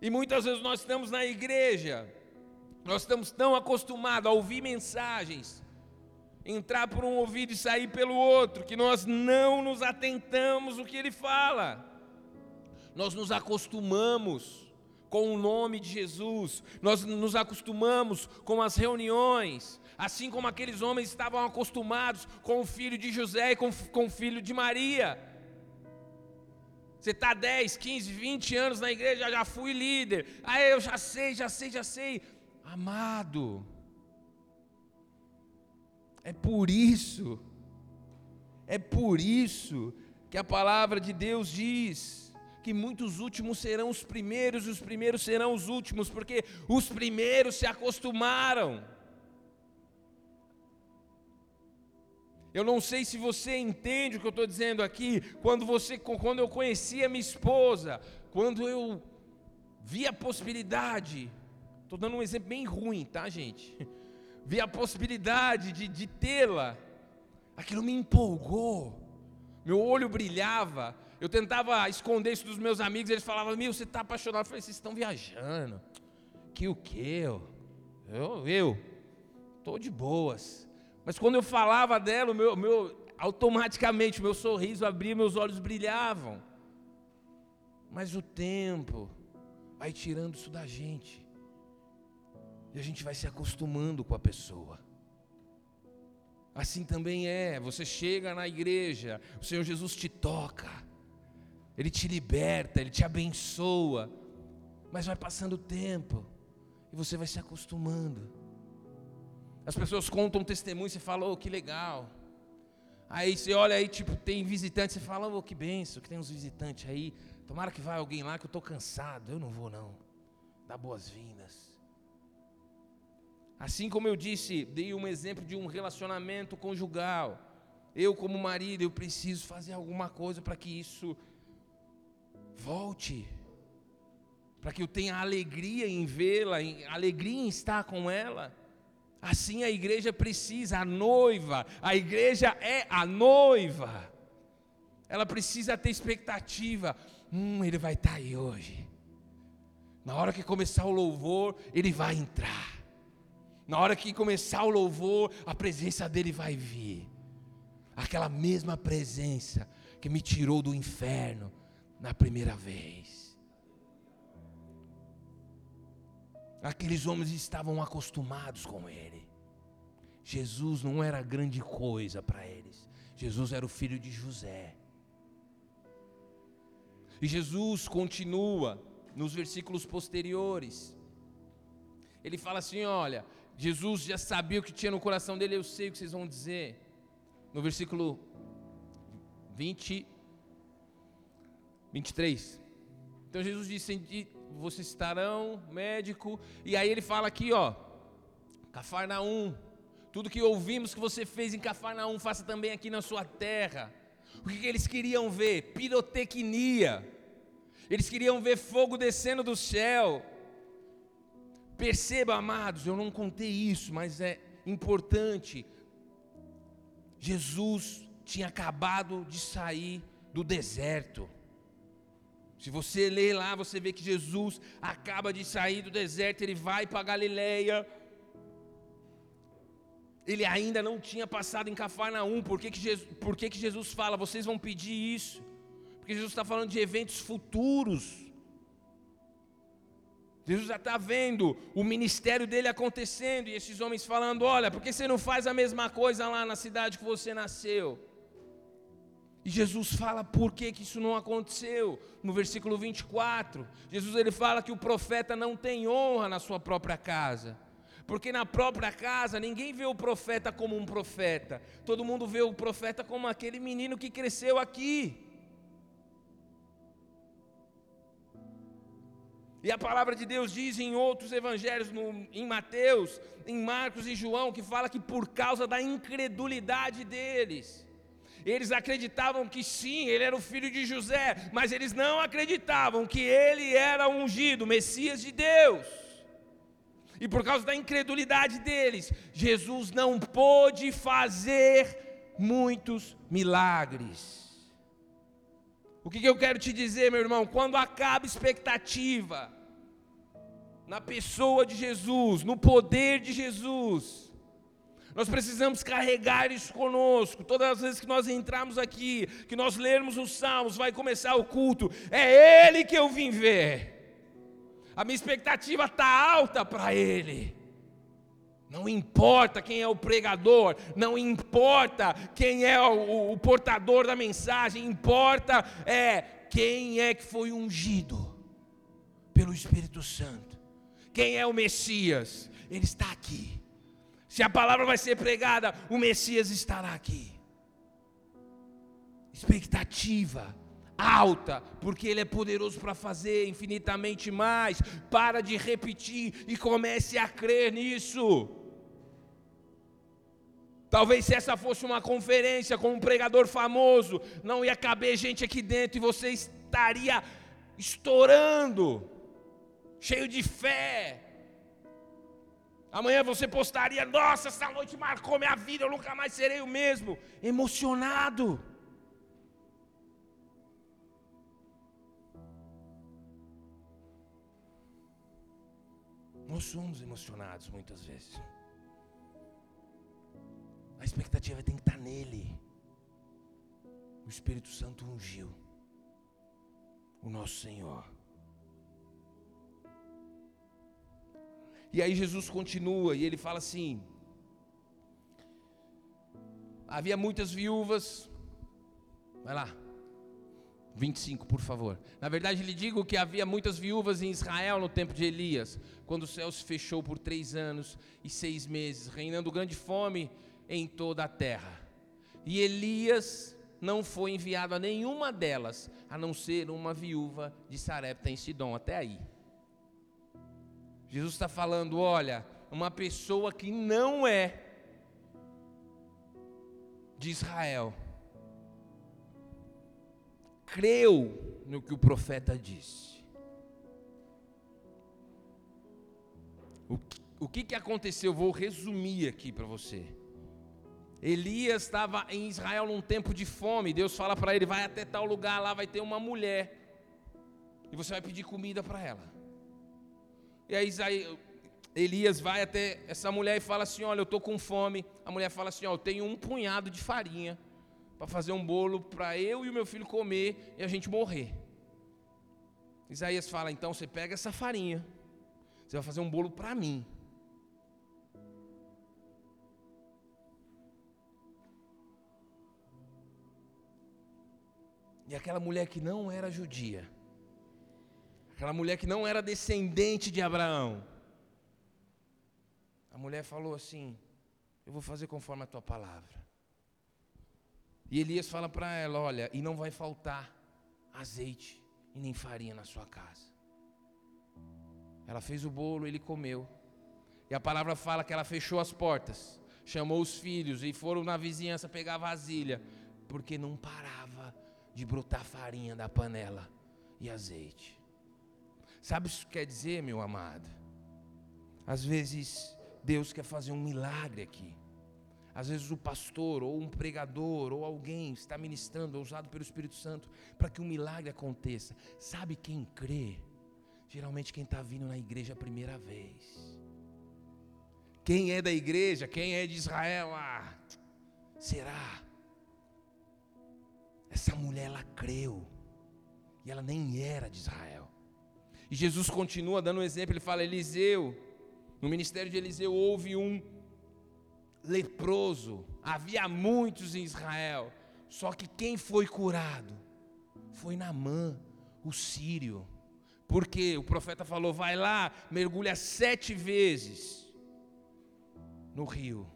E muitas vezes nós estamos na igreja, nós estamos tão acostumados a ouvir mensagens, entrar por um ouvido e sair pelo outro, que nós não nos atentamos o que ele fala. Nós nos acostumamos com o nome de Jesus, nós nos acostumamos com as reuniões, assim como aqueles homens estavam acostumados com o filho de José e com, com o filho de Maria. Você está 10, 15, 20 anos na igreja, já fui líder. Ah, eu já sei, já sei, já sei. Amado, é por isso, é por isso que a palavra de Deus diz que muitos últimos serão os primeiros e os primeiros serão os últimos, porque os primeiros se acostumaram. Eu não sei se você entende o que eu estou dizendo aqui. Quando você, quando eu conheci a minha esposa, quando eu vi a possibilidade, estou dando um exemplo bem ruim, tá, gente? Vi a possibilidade de, de tê-la, aquilo me empolgou, meu olho brilhava. Eu tentava esconder isso dos meus amigos, eles falavam: Meu, você está apaixonado? Eu falei: Vocês estão viajando. Que o que? Eu, eu, estou de boas. Mas quando eu falava dela, meu, meu, automaticamente meu sorriso abria, meus olhos brilhavam. Mas o tempo vai tirando isso da gente. E a gente vai se acostumando com a pessoa. Assim também é, você chega na igreja, o Senhor Jesus te toca, Ele te liberta, Ele te abençoa, mas vai passando o tempo e você vai se acostumando. As pessoas contam testemunho, você fala, oh, que legal. Aí você olha aí, tipo, tem visitante, você fala, oh, que benção, que tem uns visitantes aí. Tomara que vá alguém lá que eu estou cansado. Eu não vou não. Dá boas-vindas. Assim como eu disse, dei um exemplo de um relacionamento conjugal. Eu, como marido, eu preciso fazer alguma coisa para que isso volte. Para que eu tenha alegria em vê-la, alegria em estar com ela. Assim a igreja precisa, a noiva, a igreja é a noiva. Ela precisa ter expectativa. Hum, ele vai estar aí hoje. Na hora que começar o louvor, ele vai entrar. Na hora que começar o louvor, a presença dele vai vir. Aquela mesma presença que me tirou do inferno na primeira vez. Aqueles homens estavam acostumados com ele. Jesus não era grande coisa para eles. Jesus era o filho de José. E Jesus continua nos versículos posteriores. Ele fala assim: olha, Jesus já sabia o que tinha no coração dele, eu sei o que vocês vão dizer. No versículo 20, 23. Então Jesus disse: Vocês estarão, médico. E aí ele fala aqui, ó, Cafarnaum. Tudo que ouvimos que você fez em Cafarnaum, faça também aqui na sua terra. O que, que eles queriam ver? Pirotecnia. Eles queriam ver fogo descendo do céu. Perceba, amados, eu não contei isso, mas é importante. Jesus tinha acabado de sair do deserto. Se você ler lá, você vê que Jesus acaba de sair do deserto, ele vai para Galileia. Ele ainda não tinha passado em Cafarnaum. Por que, que, Jesus, por que, que Jesus fala? Vocês vão pedir isso? Porque Jesus está falando de eventos futuros. Jesus já está vendo o ministério dele acontecendo e esses homens falando: Olha, por que você não faz a mesma coisa lá na cidade que você nasceu? E Jesus fala por que, que isso não aconteceu. No versículo 24, Jesus ele fala que o profeta não tem honra na sua própria casa. Porque na própria casa ninguém vê o profeta como um profeta. Todo mundo vê o profeta como aquele menino que cresceu aqui. E a palavra de Deus diz em outros evangelhos, no, em Mateus, em Marcos e João, que fala que por causa da incredulidade deles, eles acreditavam que sim, ele era o filho de José, mas eles não acreditavam que ele era ungido, Messias de Deus. E por causa da incredulidade deles, Jesus não pôde fazer muitos milagres. O que, que eu quero te dizer, meu irmão? Quando acaba expectativa na pessoa de Jesus, no poder de Jesus, nós precisamos carregar isso conosco. Todas as vezes que nós entrarmos aqui, que nós lermos os salmos, vai começar o culto, é Ele que eu vim ver. A minha expectativa está alta para Ele. Não importa quem é o pregador, não importa quem é o, o, portador da mensagem, importa é quem é que foi ungido pelo Espírito Santo. Quem é o Messias? Ele está aqui. Se a palavra vai ser pregada, o Messias estará aqui. Expectativa alta, porque Ele é poderoso para fazer infinitamente mais. Para de repetir e comece a crer nisso. Talvez se essa fosse uma conferência com um pregador famoso, não ia caber gente aqui dentro e você estaria estourando, cheio de fé. Amanhã você postaria: Nossa, essa noite marcou minha vida, eu nunca mais serei o mesmo. Emocionado. Nós somos emocionados muitas vezes. expectativa tem que estar nele. O Espírito Santo ungiu o nosso Senhor. E aí Jesus continua e ele fala assim: Havia muitas viúvas. Vai lá. 25, por favor. Na verdade, lhe digo que havia muitas viúvas em Israel no tempo de Elias, quando o céu se fechou por três anos e seis meses, reinando grande fome em toda a terra. E Elias não foi enviado a nenhuma delas, a não ser uma viúva de Sarepta em Sidom. Até aí. Jesus está falando: olha, uma pessoa que não é de Israel creu no que o profeta disse. O que, o que, que aconteceu? Vou resumir aqui para você. Elias estava em Israel num tempo de fome. Deus fala para ele: vai até tal lugar, lá vai ter uma mulher. E você vai pedir comida para ela. E aí Elias vai até essa mulher e fala assim: Olha, eu estou com fome. A mulher fala assim: Ó, eu tenho um punhado de farinha para fazer um bolo para eu e o meu filho comer e a gente morrer. Isaías fala: Então você pega essa farinha, você vai fazer um bolo para mim. E aquela mulher que não era judia, aquela mulher que não era descendente de Abraão, a mulher falou assim: Eu vou fazer conforme a tua palavra. E Elias fala para ela: Olha, e não vai faltar azeite e nem farinha na sua casa. Ela fez o bolo, ele comeu. E a palavra fala que ela fechou as portas, chamou os filhos e foram na vizinhança pegar vasilha, porque não parava de brotar farinha da panela e azeite. Sabe o que isso quer dizer, meu amado? Às vezes Deus quer fazer um milagre aqui. Às vezes o pastor ou um pregador ou alguém está ministrando, usado pelo Espírito Santo, para que um milagre aconteça. Sabe quem crê? Geralmente quem está vindo na igreja a primeira vez. Quem é da igreja? Quem é de Israel? Ah, será? Essa mulher, ela creu. E ela nem era de Israel. E Jesus continua dando um exemplo. Ele fala: Eliseu, no ministério de Eliseu houve um leproso. Havia muitos em Israel. Só que quem foi curado? Foi Namã, o sírio. Porque o profeta falou: vai lá, mergulha sete vezes no rio.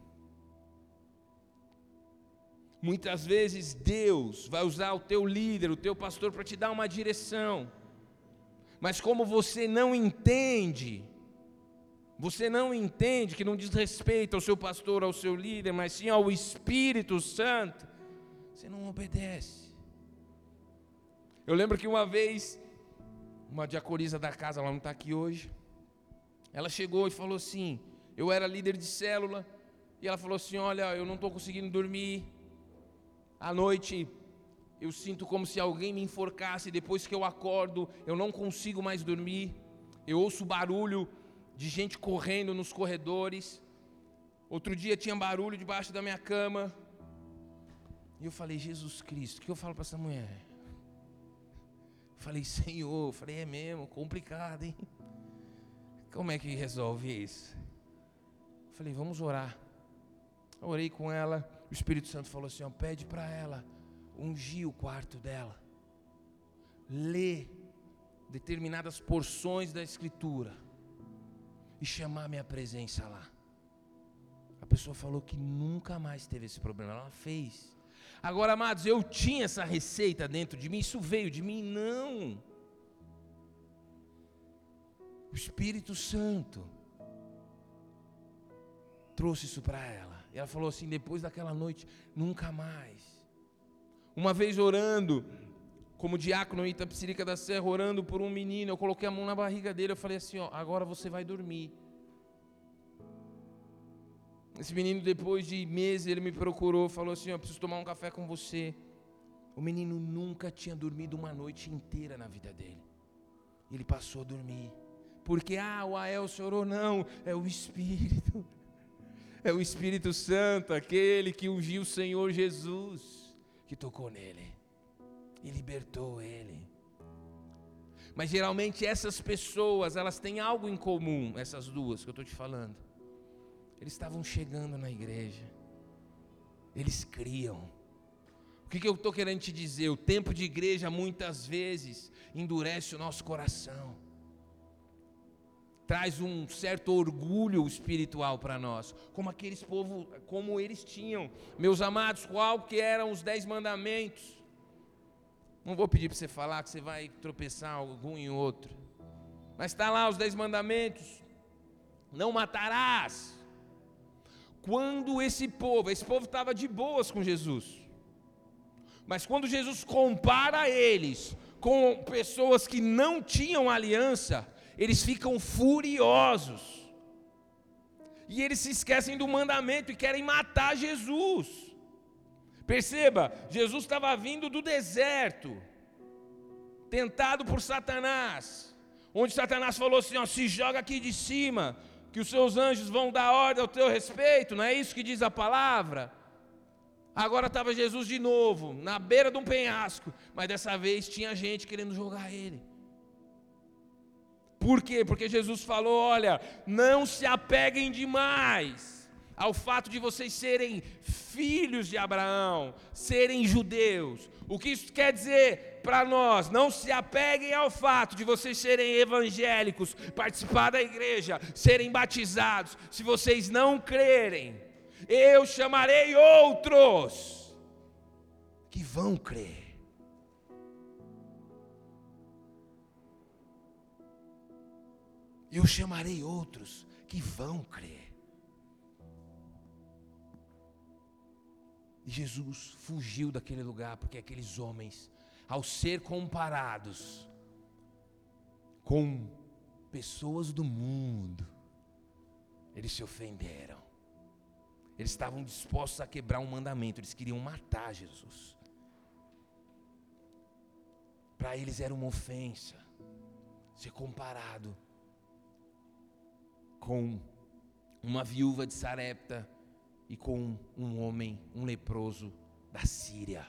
Muitas vezes Deus vai usar o teu líder, o teu pastor, para te dar uma direção. Mas como você não entende, você não entende que não diz respeito ao seu pastor, ao seu líder, mas sim ao Espírito Santo, você não obedece. Eu lembro que uma vez, uma diaconisa da casa, ela não está aqui hoje, ela chegou e falou assim: eu era líder de célula, e ela falou assim: Olha, eu não estou conseguindo dormir, à noite eu sinto como se alguém me enforcasse, depois que eu acordo, eu não consigo mais dormir. Eu ouço barulho de gente correndo nos corredores. Outro dia tinha barulho debaixo da minha cama. E eu falei, Jesus Cristo, o que eu falo para essa mulher? Falei, Senhor, falei, é mesmo, complicado, hein? Como é que resolve isso? Falei, vamos orar. Eu orei com ela. O Espírito Santo falou assim: ó, pede para ela ungir o quarto dela, ler determinadas porções da Escritura e chamar minha presença lá. A pessoa falou que nunca mais teve esse problema, ela fez. Agora, amados, eu tinha essa receita dentro de mim, isso veio de mim? Não. O Espírito Santo trouxe isso para ela. E ela falou assim: depois daquela noite, nunca mais. Uma vez orando, como diácono em Itapsirica da Serra, orando por um menino, eu coloquei a mão na barriga dele, eu falei assim: ó, agora você vai dormir. Esse menino, depois de meses, ele me procurou, falou assim: ó, preciso tomar um café com você. O menino nunca tinha dormido uma noite inteira na vida dele. Ele passou a dormir. Porque, ah, o Ael chorou, não, é o Espírito É o Espírito Santo, aquele que ungiu o Senhor Jesus, que tocou nele e libertou ele. Mas geralmente essas pessoas, elas têm algo em comum, essas duas que eu estou te falando. Eles estavam chegando na igreja, eles criam. O que, que eu estou querendo te dizer? O tempo de igreja muitas vezes endurece o nosso coração traz um certo orgulho espiritual para nós, como aqueles povos, como eles tinham. Meus amados, qual que eram os dez mandamentos? Não vou pedir para você falar que você vai tropeçar algum em outro, mas está lá os dez mandamentos. Não matarás. Quando esse povo, esse povo estava de boas com Jesus, mas quando Jesus compara eles com pessoas que não tinham aliança, eles ficam furiosos. E eles se esquecem do mandamento e querem matar Jesus. Perceba, Jesus estava vindo do deserto, tentado por Satanás, onde Satanás falou assim: ó, se joga aqui de cima, que os seus anjos vão dar ordem ao teu respeito, não é isso que diz a palavra? Agora estava Jesus de novo, na beira de um penhasco, mas dessa vez tinha gente querendo jogar ele. Por quê? Porque Jesus falou: olha, não se apeguem demais ao fato de vocês serem filhos de Abraão, serem judeus. O que isso quer dizer para nós? Não se apeguem ao fato de vocês serem evangélicos, participar da igreja, serem batizados. Se vocês não crerem, eu chamarei outros que vão crer. Eu chamarei outros que vão crer. E Jesus fugiu daquele lugar porque aqueles homens, ao ser comparados com pessoas do mundo, eles se ofenderam. Eles estavam dispostos a quebrar um mandamento, eles queriam matar Jesus. Para eles era uma ofensa ser comparado com uma viúva de Sarepta e com um homem, um leproso da Síria.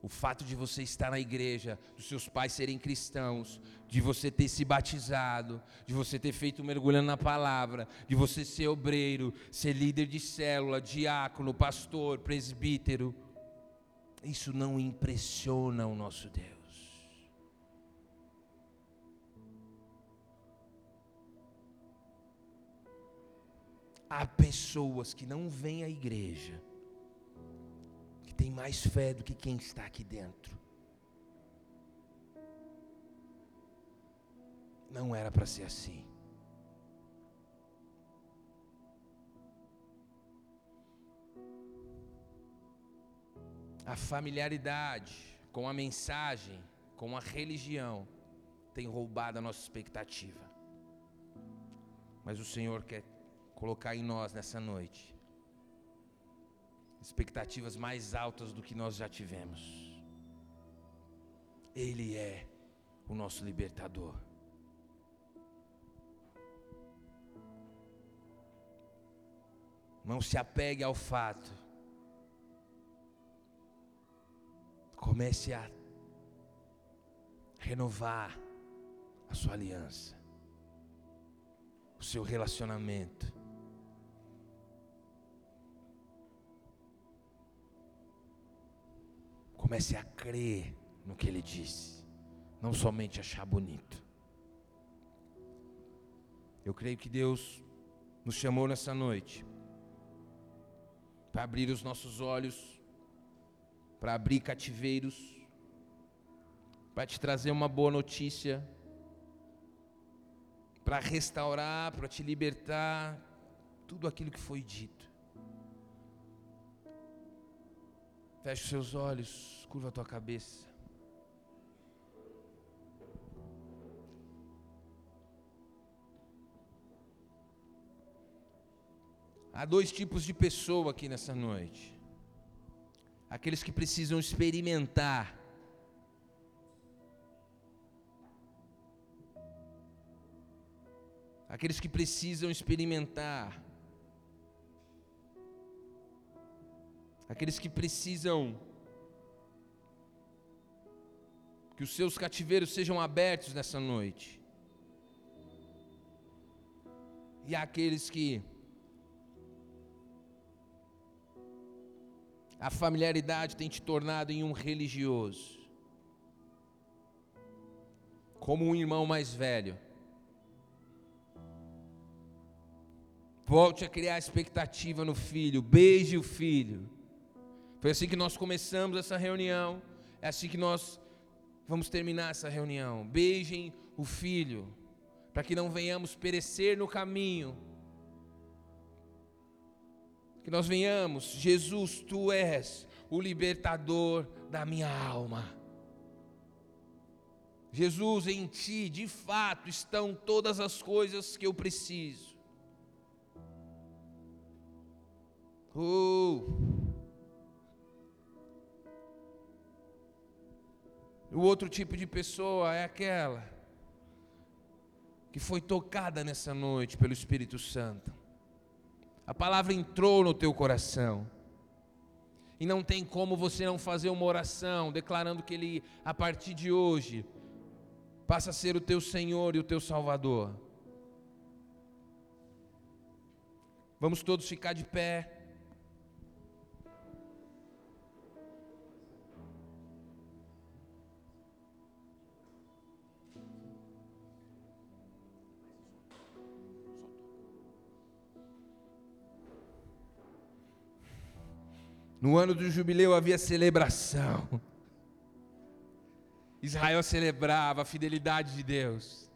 O fato de você estar na igreja, dos seus pais serem cristãos, de você ter se batizado, de você ter feito mergulho na palavra, de você ser obreiro, ser líder de célula, diácono, pastor, presbítero, isso não impressiona o nosso Deus. Há pessoas que não vêm à igreja, que têm mais fé do que quem está aqui dentro. Não era para ser assim. A familiaridade com a mensagem, com a religião, tem roubado a nossa expectativa. Mas o Senhor quer colocar em nós nessa noite expectativas mais altas do que nós já tivemos. Ele é o nosso libertador. Não se apegue ao fato. Comece a renovar a sua aliança, o seu relacionamento. Comece a crer no que ele disse, não somente achar bonito. Eu creio que Deus nos chamou nessa noite para abrir os nossos olhos, para abrir cativeiros, para te trazer uma boa notícia, para restaurar, para te libertar tudo aquilo que foi dito. Feche os seus olhos curva a tua cabeça. Há dois tipos de pessoa aqui nessa noite. Aqueles que precisam experimentar aqueles que precisam experimentar aqueles que precisam que os seus cativeiros sejam abertos nessa noite. E aqueles que a familiaridade tem te tornado em um religioso, como um irmão mais velho. Volte a criar expectativa no filho, beije o filho. Foi assim que nós começamos essa reunião, é assim que nós vamos terminar essa reunião. Beijem o filho, para que não venhamos perecer no caminho. Que nós venhamos, Jesus, tu és o libertador da minha alma. Jesus, em ti, de fato, estão todas as coisas que eu preciso. Oh. O outro tipo de pessoa é aquela que foi tocada nessa noite pelo Espírito Santo. A palavra entrou no teu coração. E não tem como você não fazer uma oração declarando que Ele, a partir de hoje, passa a ser o teu Senhor e o teu Salvador. Vamos todos ficar de pé. No ano do jubileu havia celebração. Israel celebrava a fidelidade de Deus.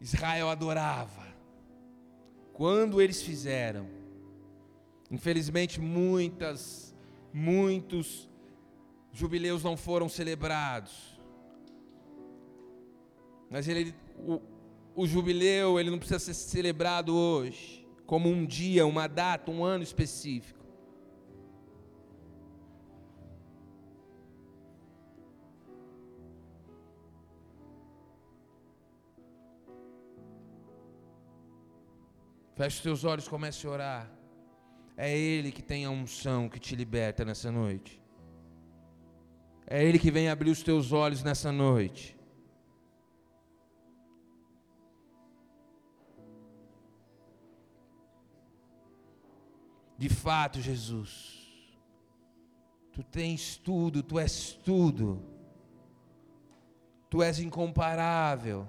Israel adorava. Quando eles fizeram, infelizmente muitas, muitos jubileus não foram celebrados. Mas ele, o, o jubileu ele não precisa ser celebrado hoje, como um dia, uma data, um ano específico. Feche os teus olhos, comece a orar. É Ele que tem a unção que te liberta nessa noite. É Ele que vem abrir os teus olhos nessa noite. De fato, Jesus, Tu tens tudo, Tu és tudo, Tu és incomparável.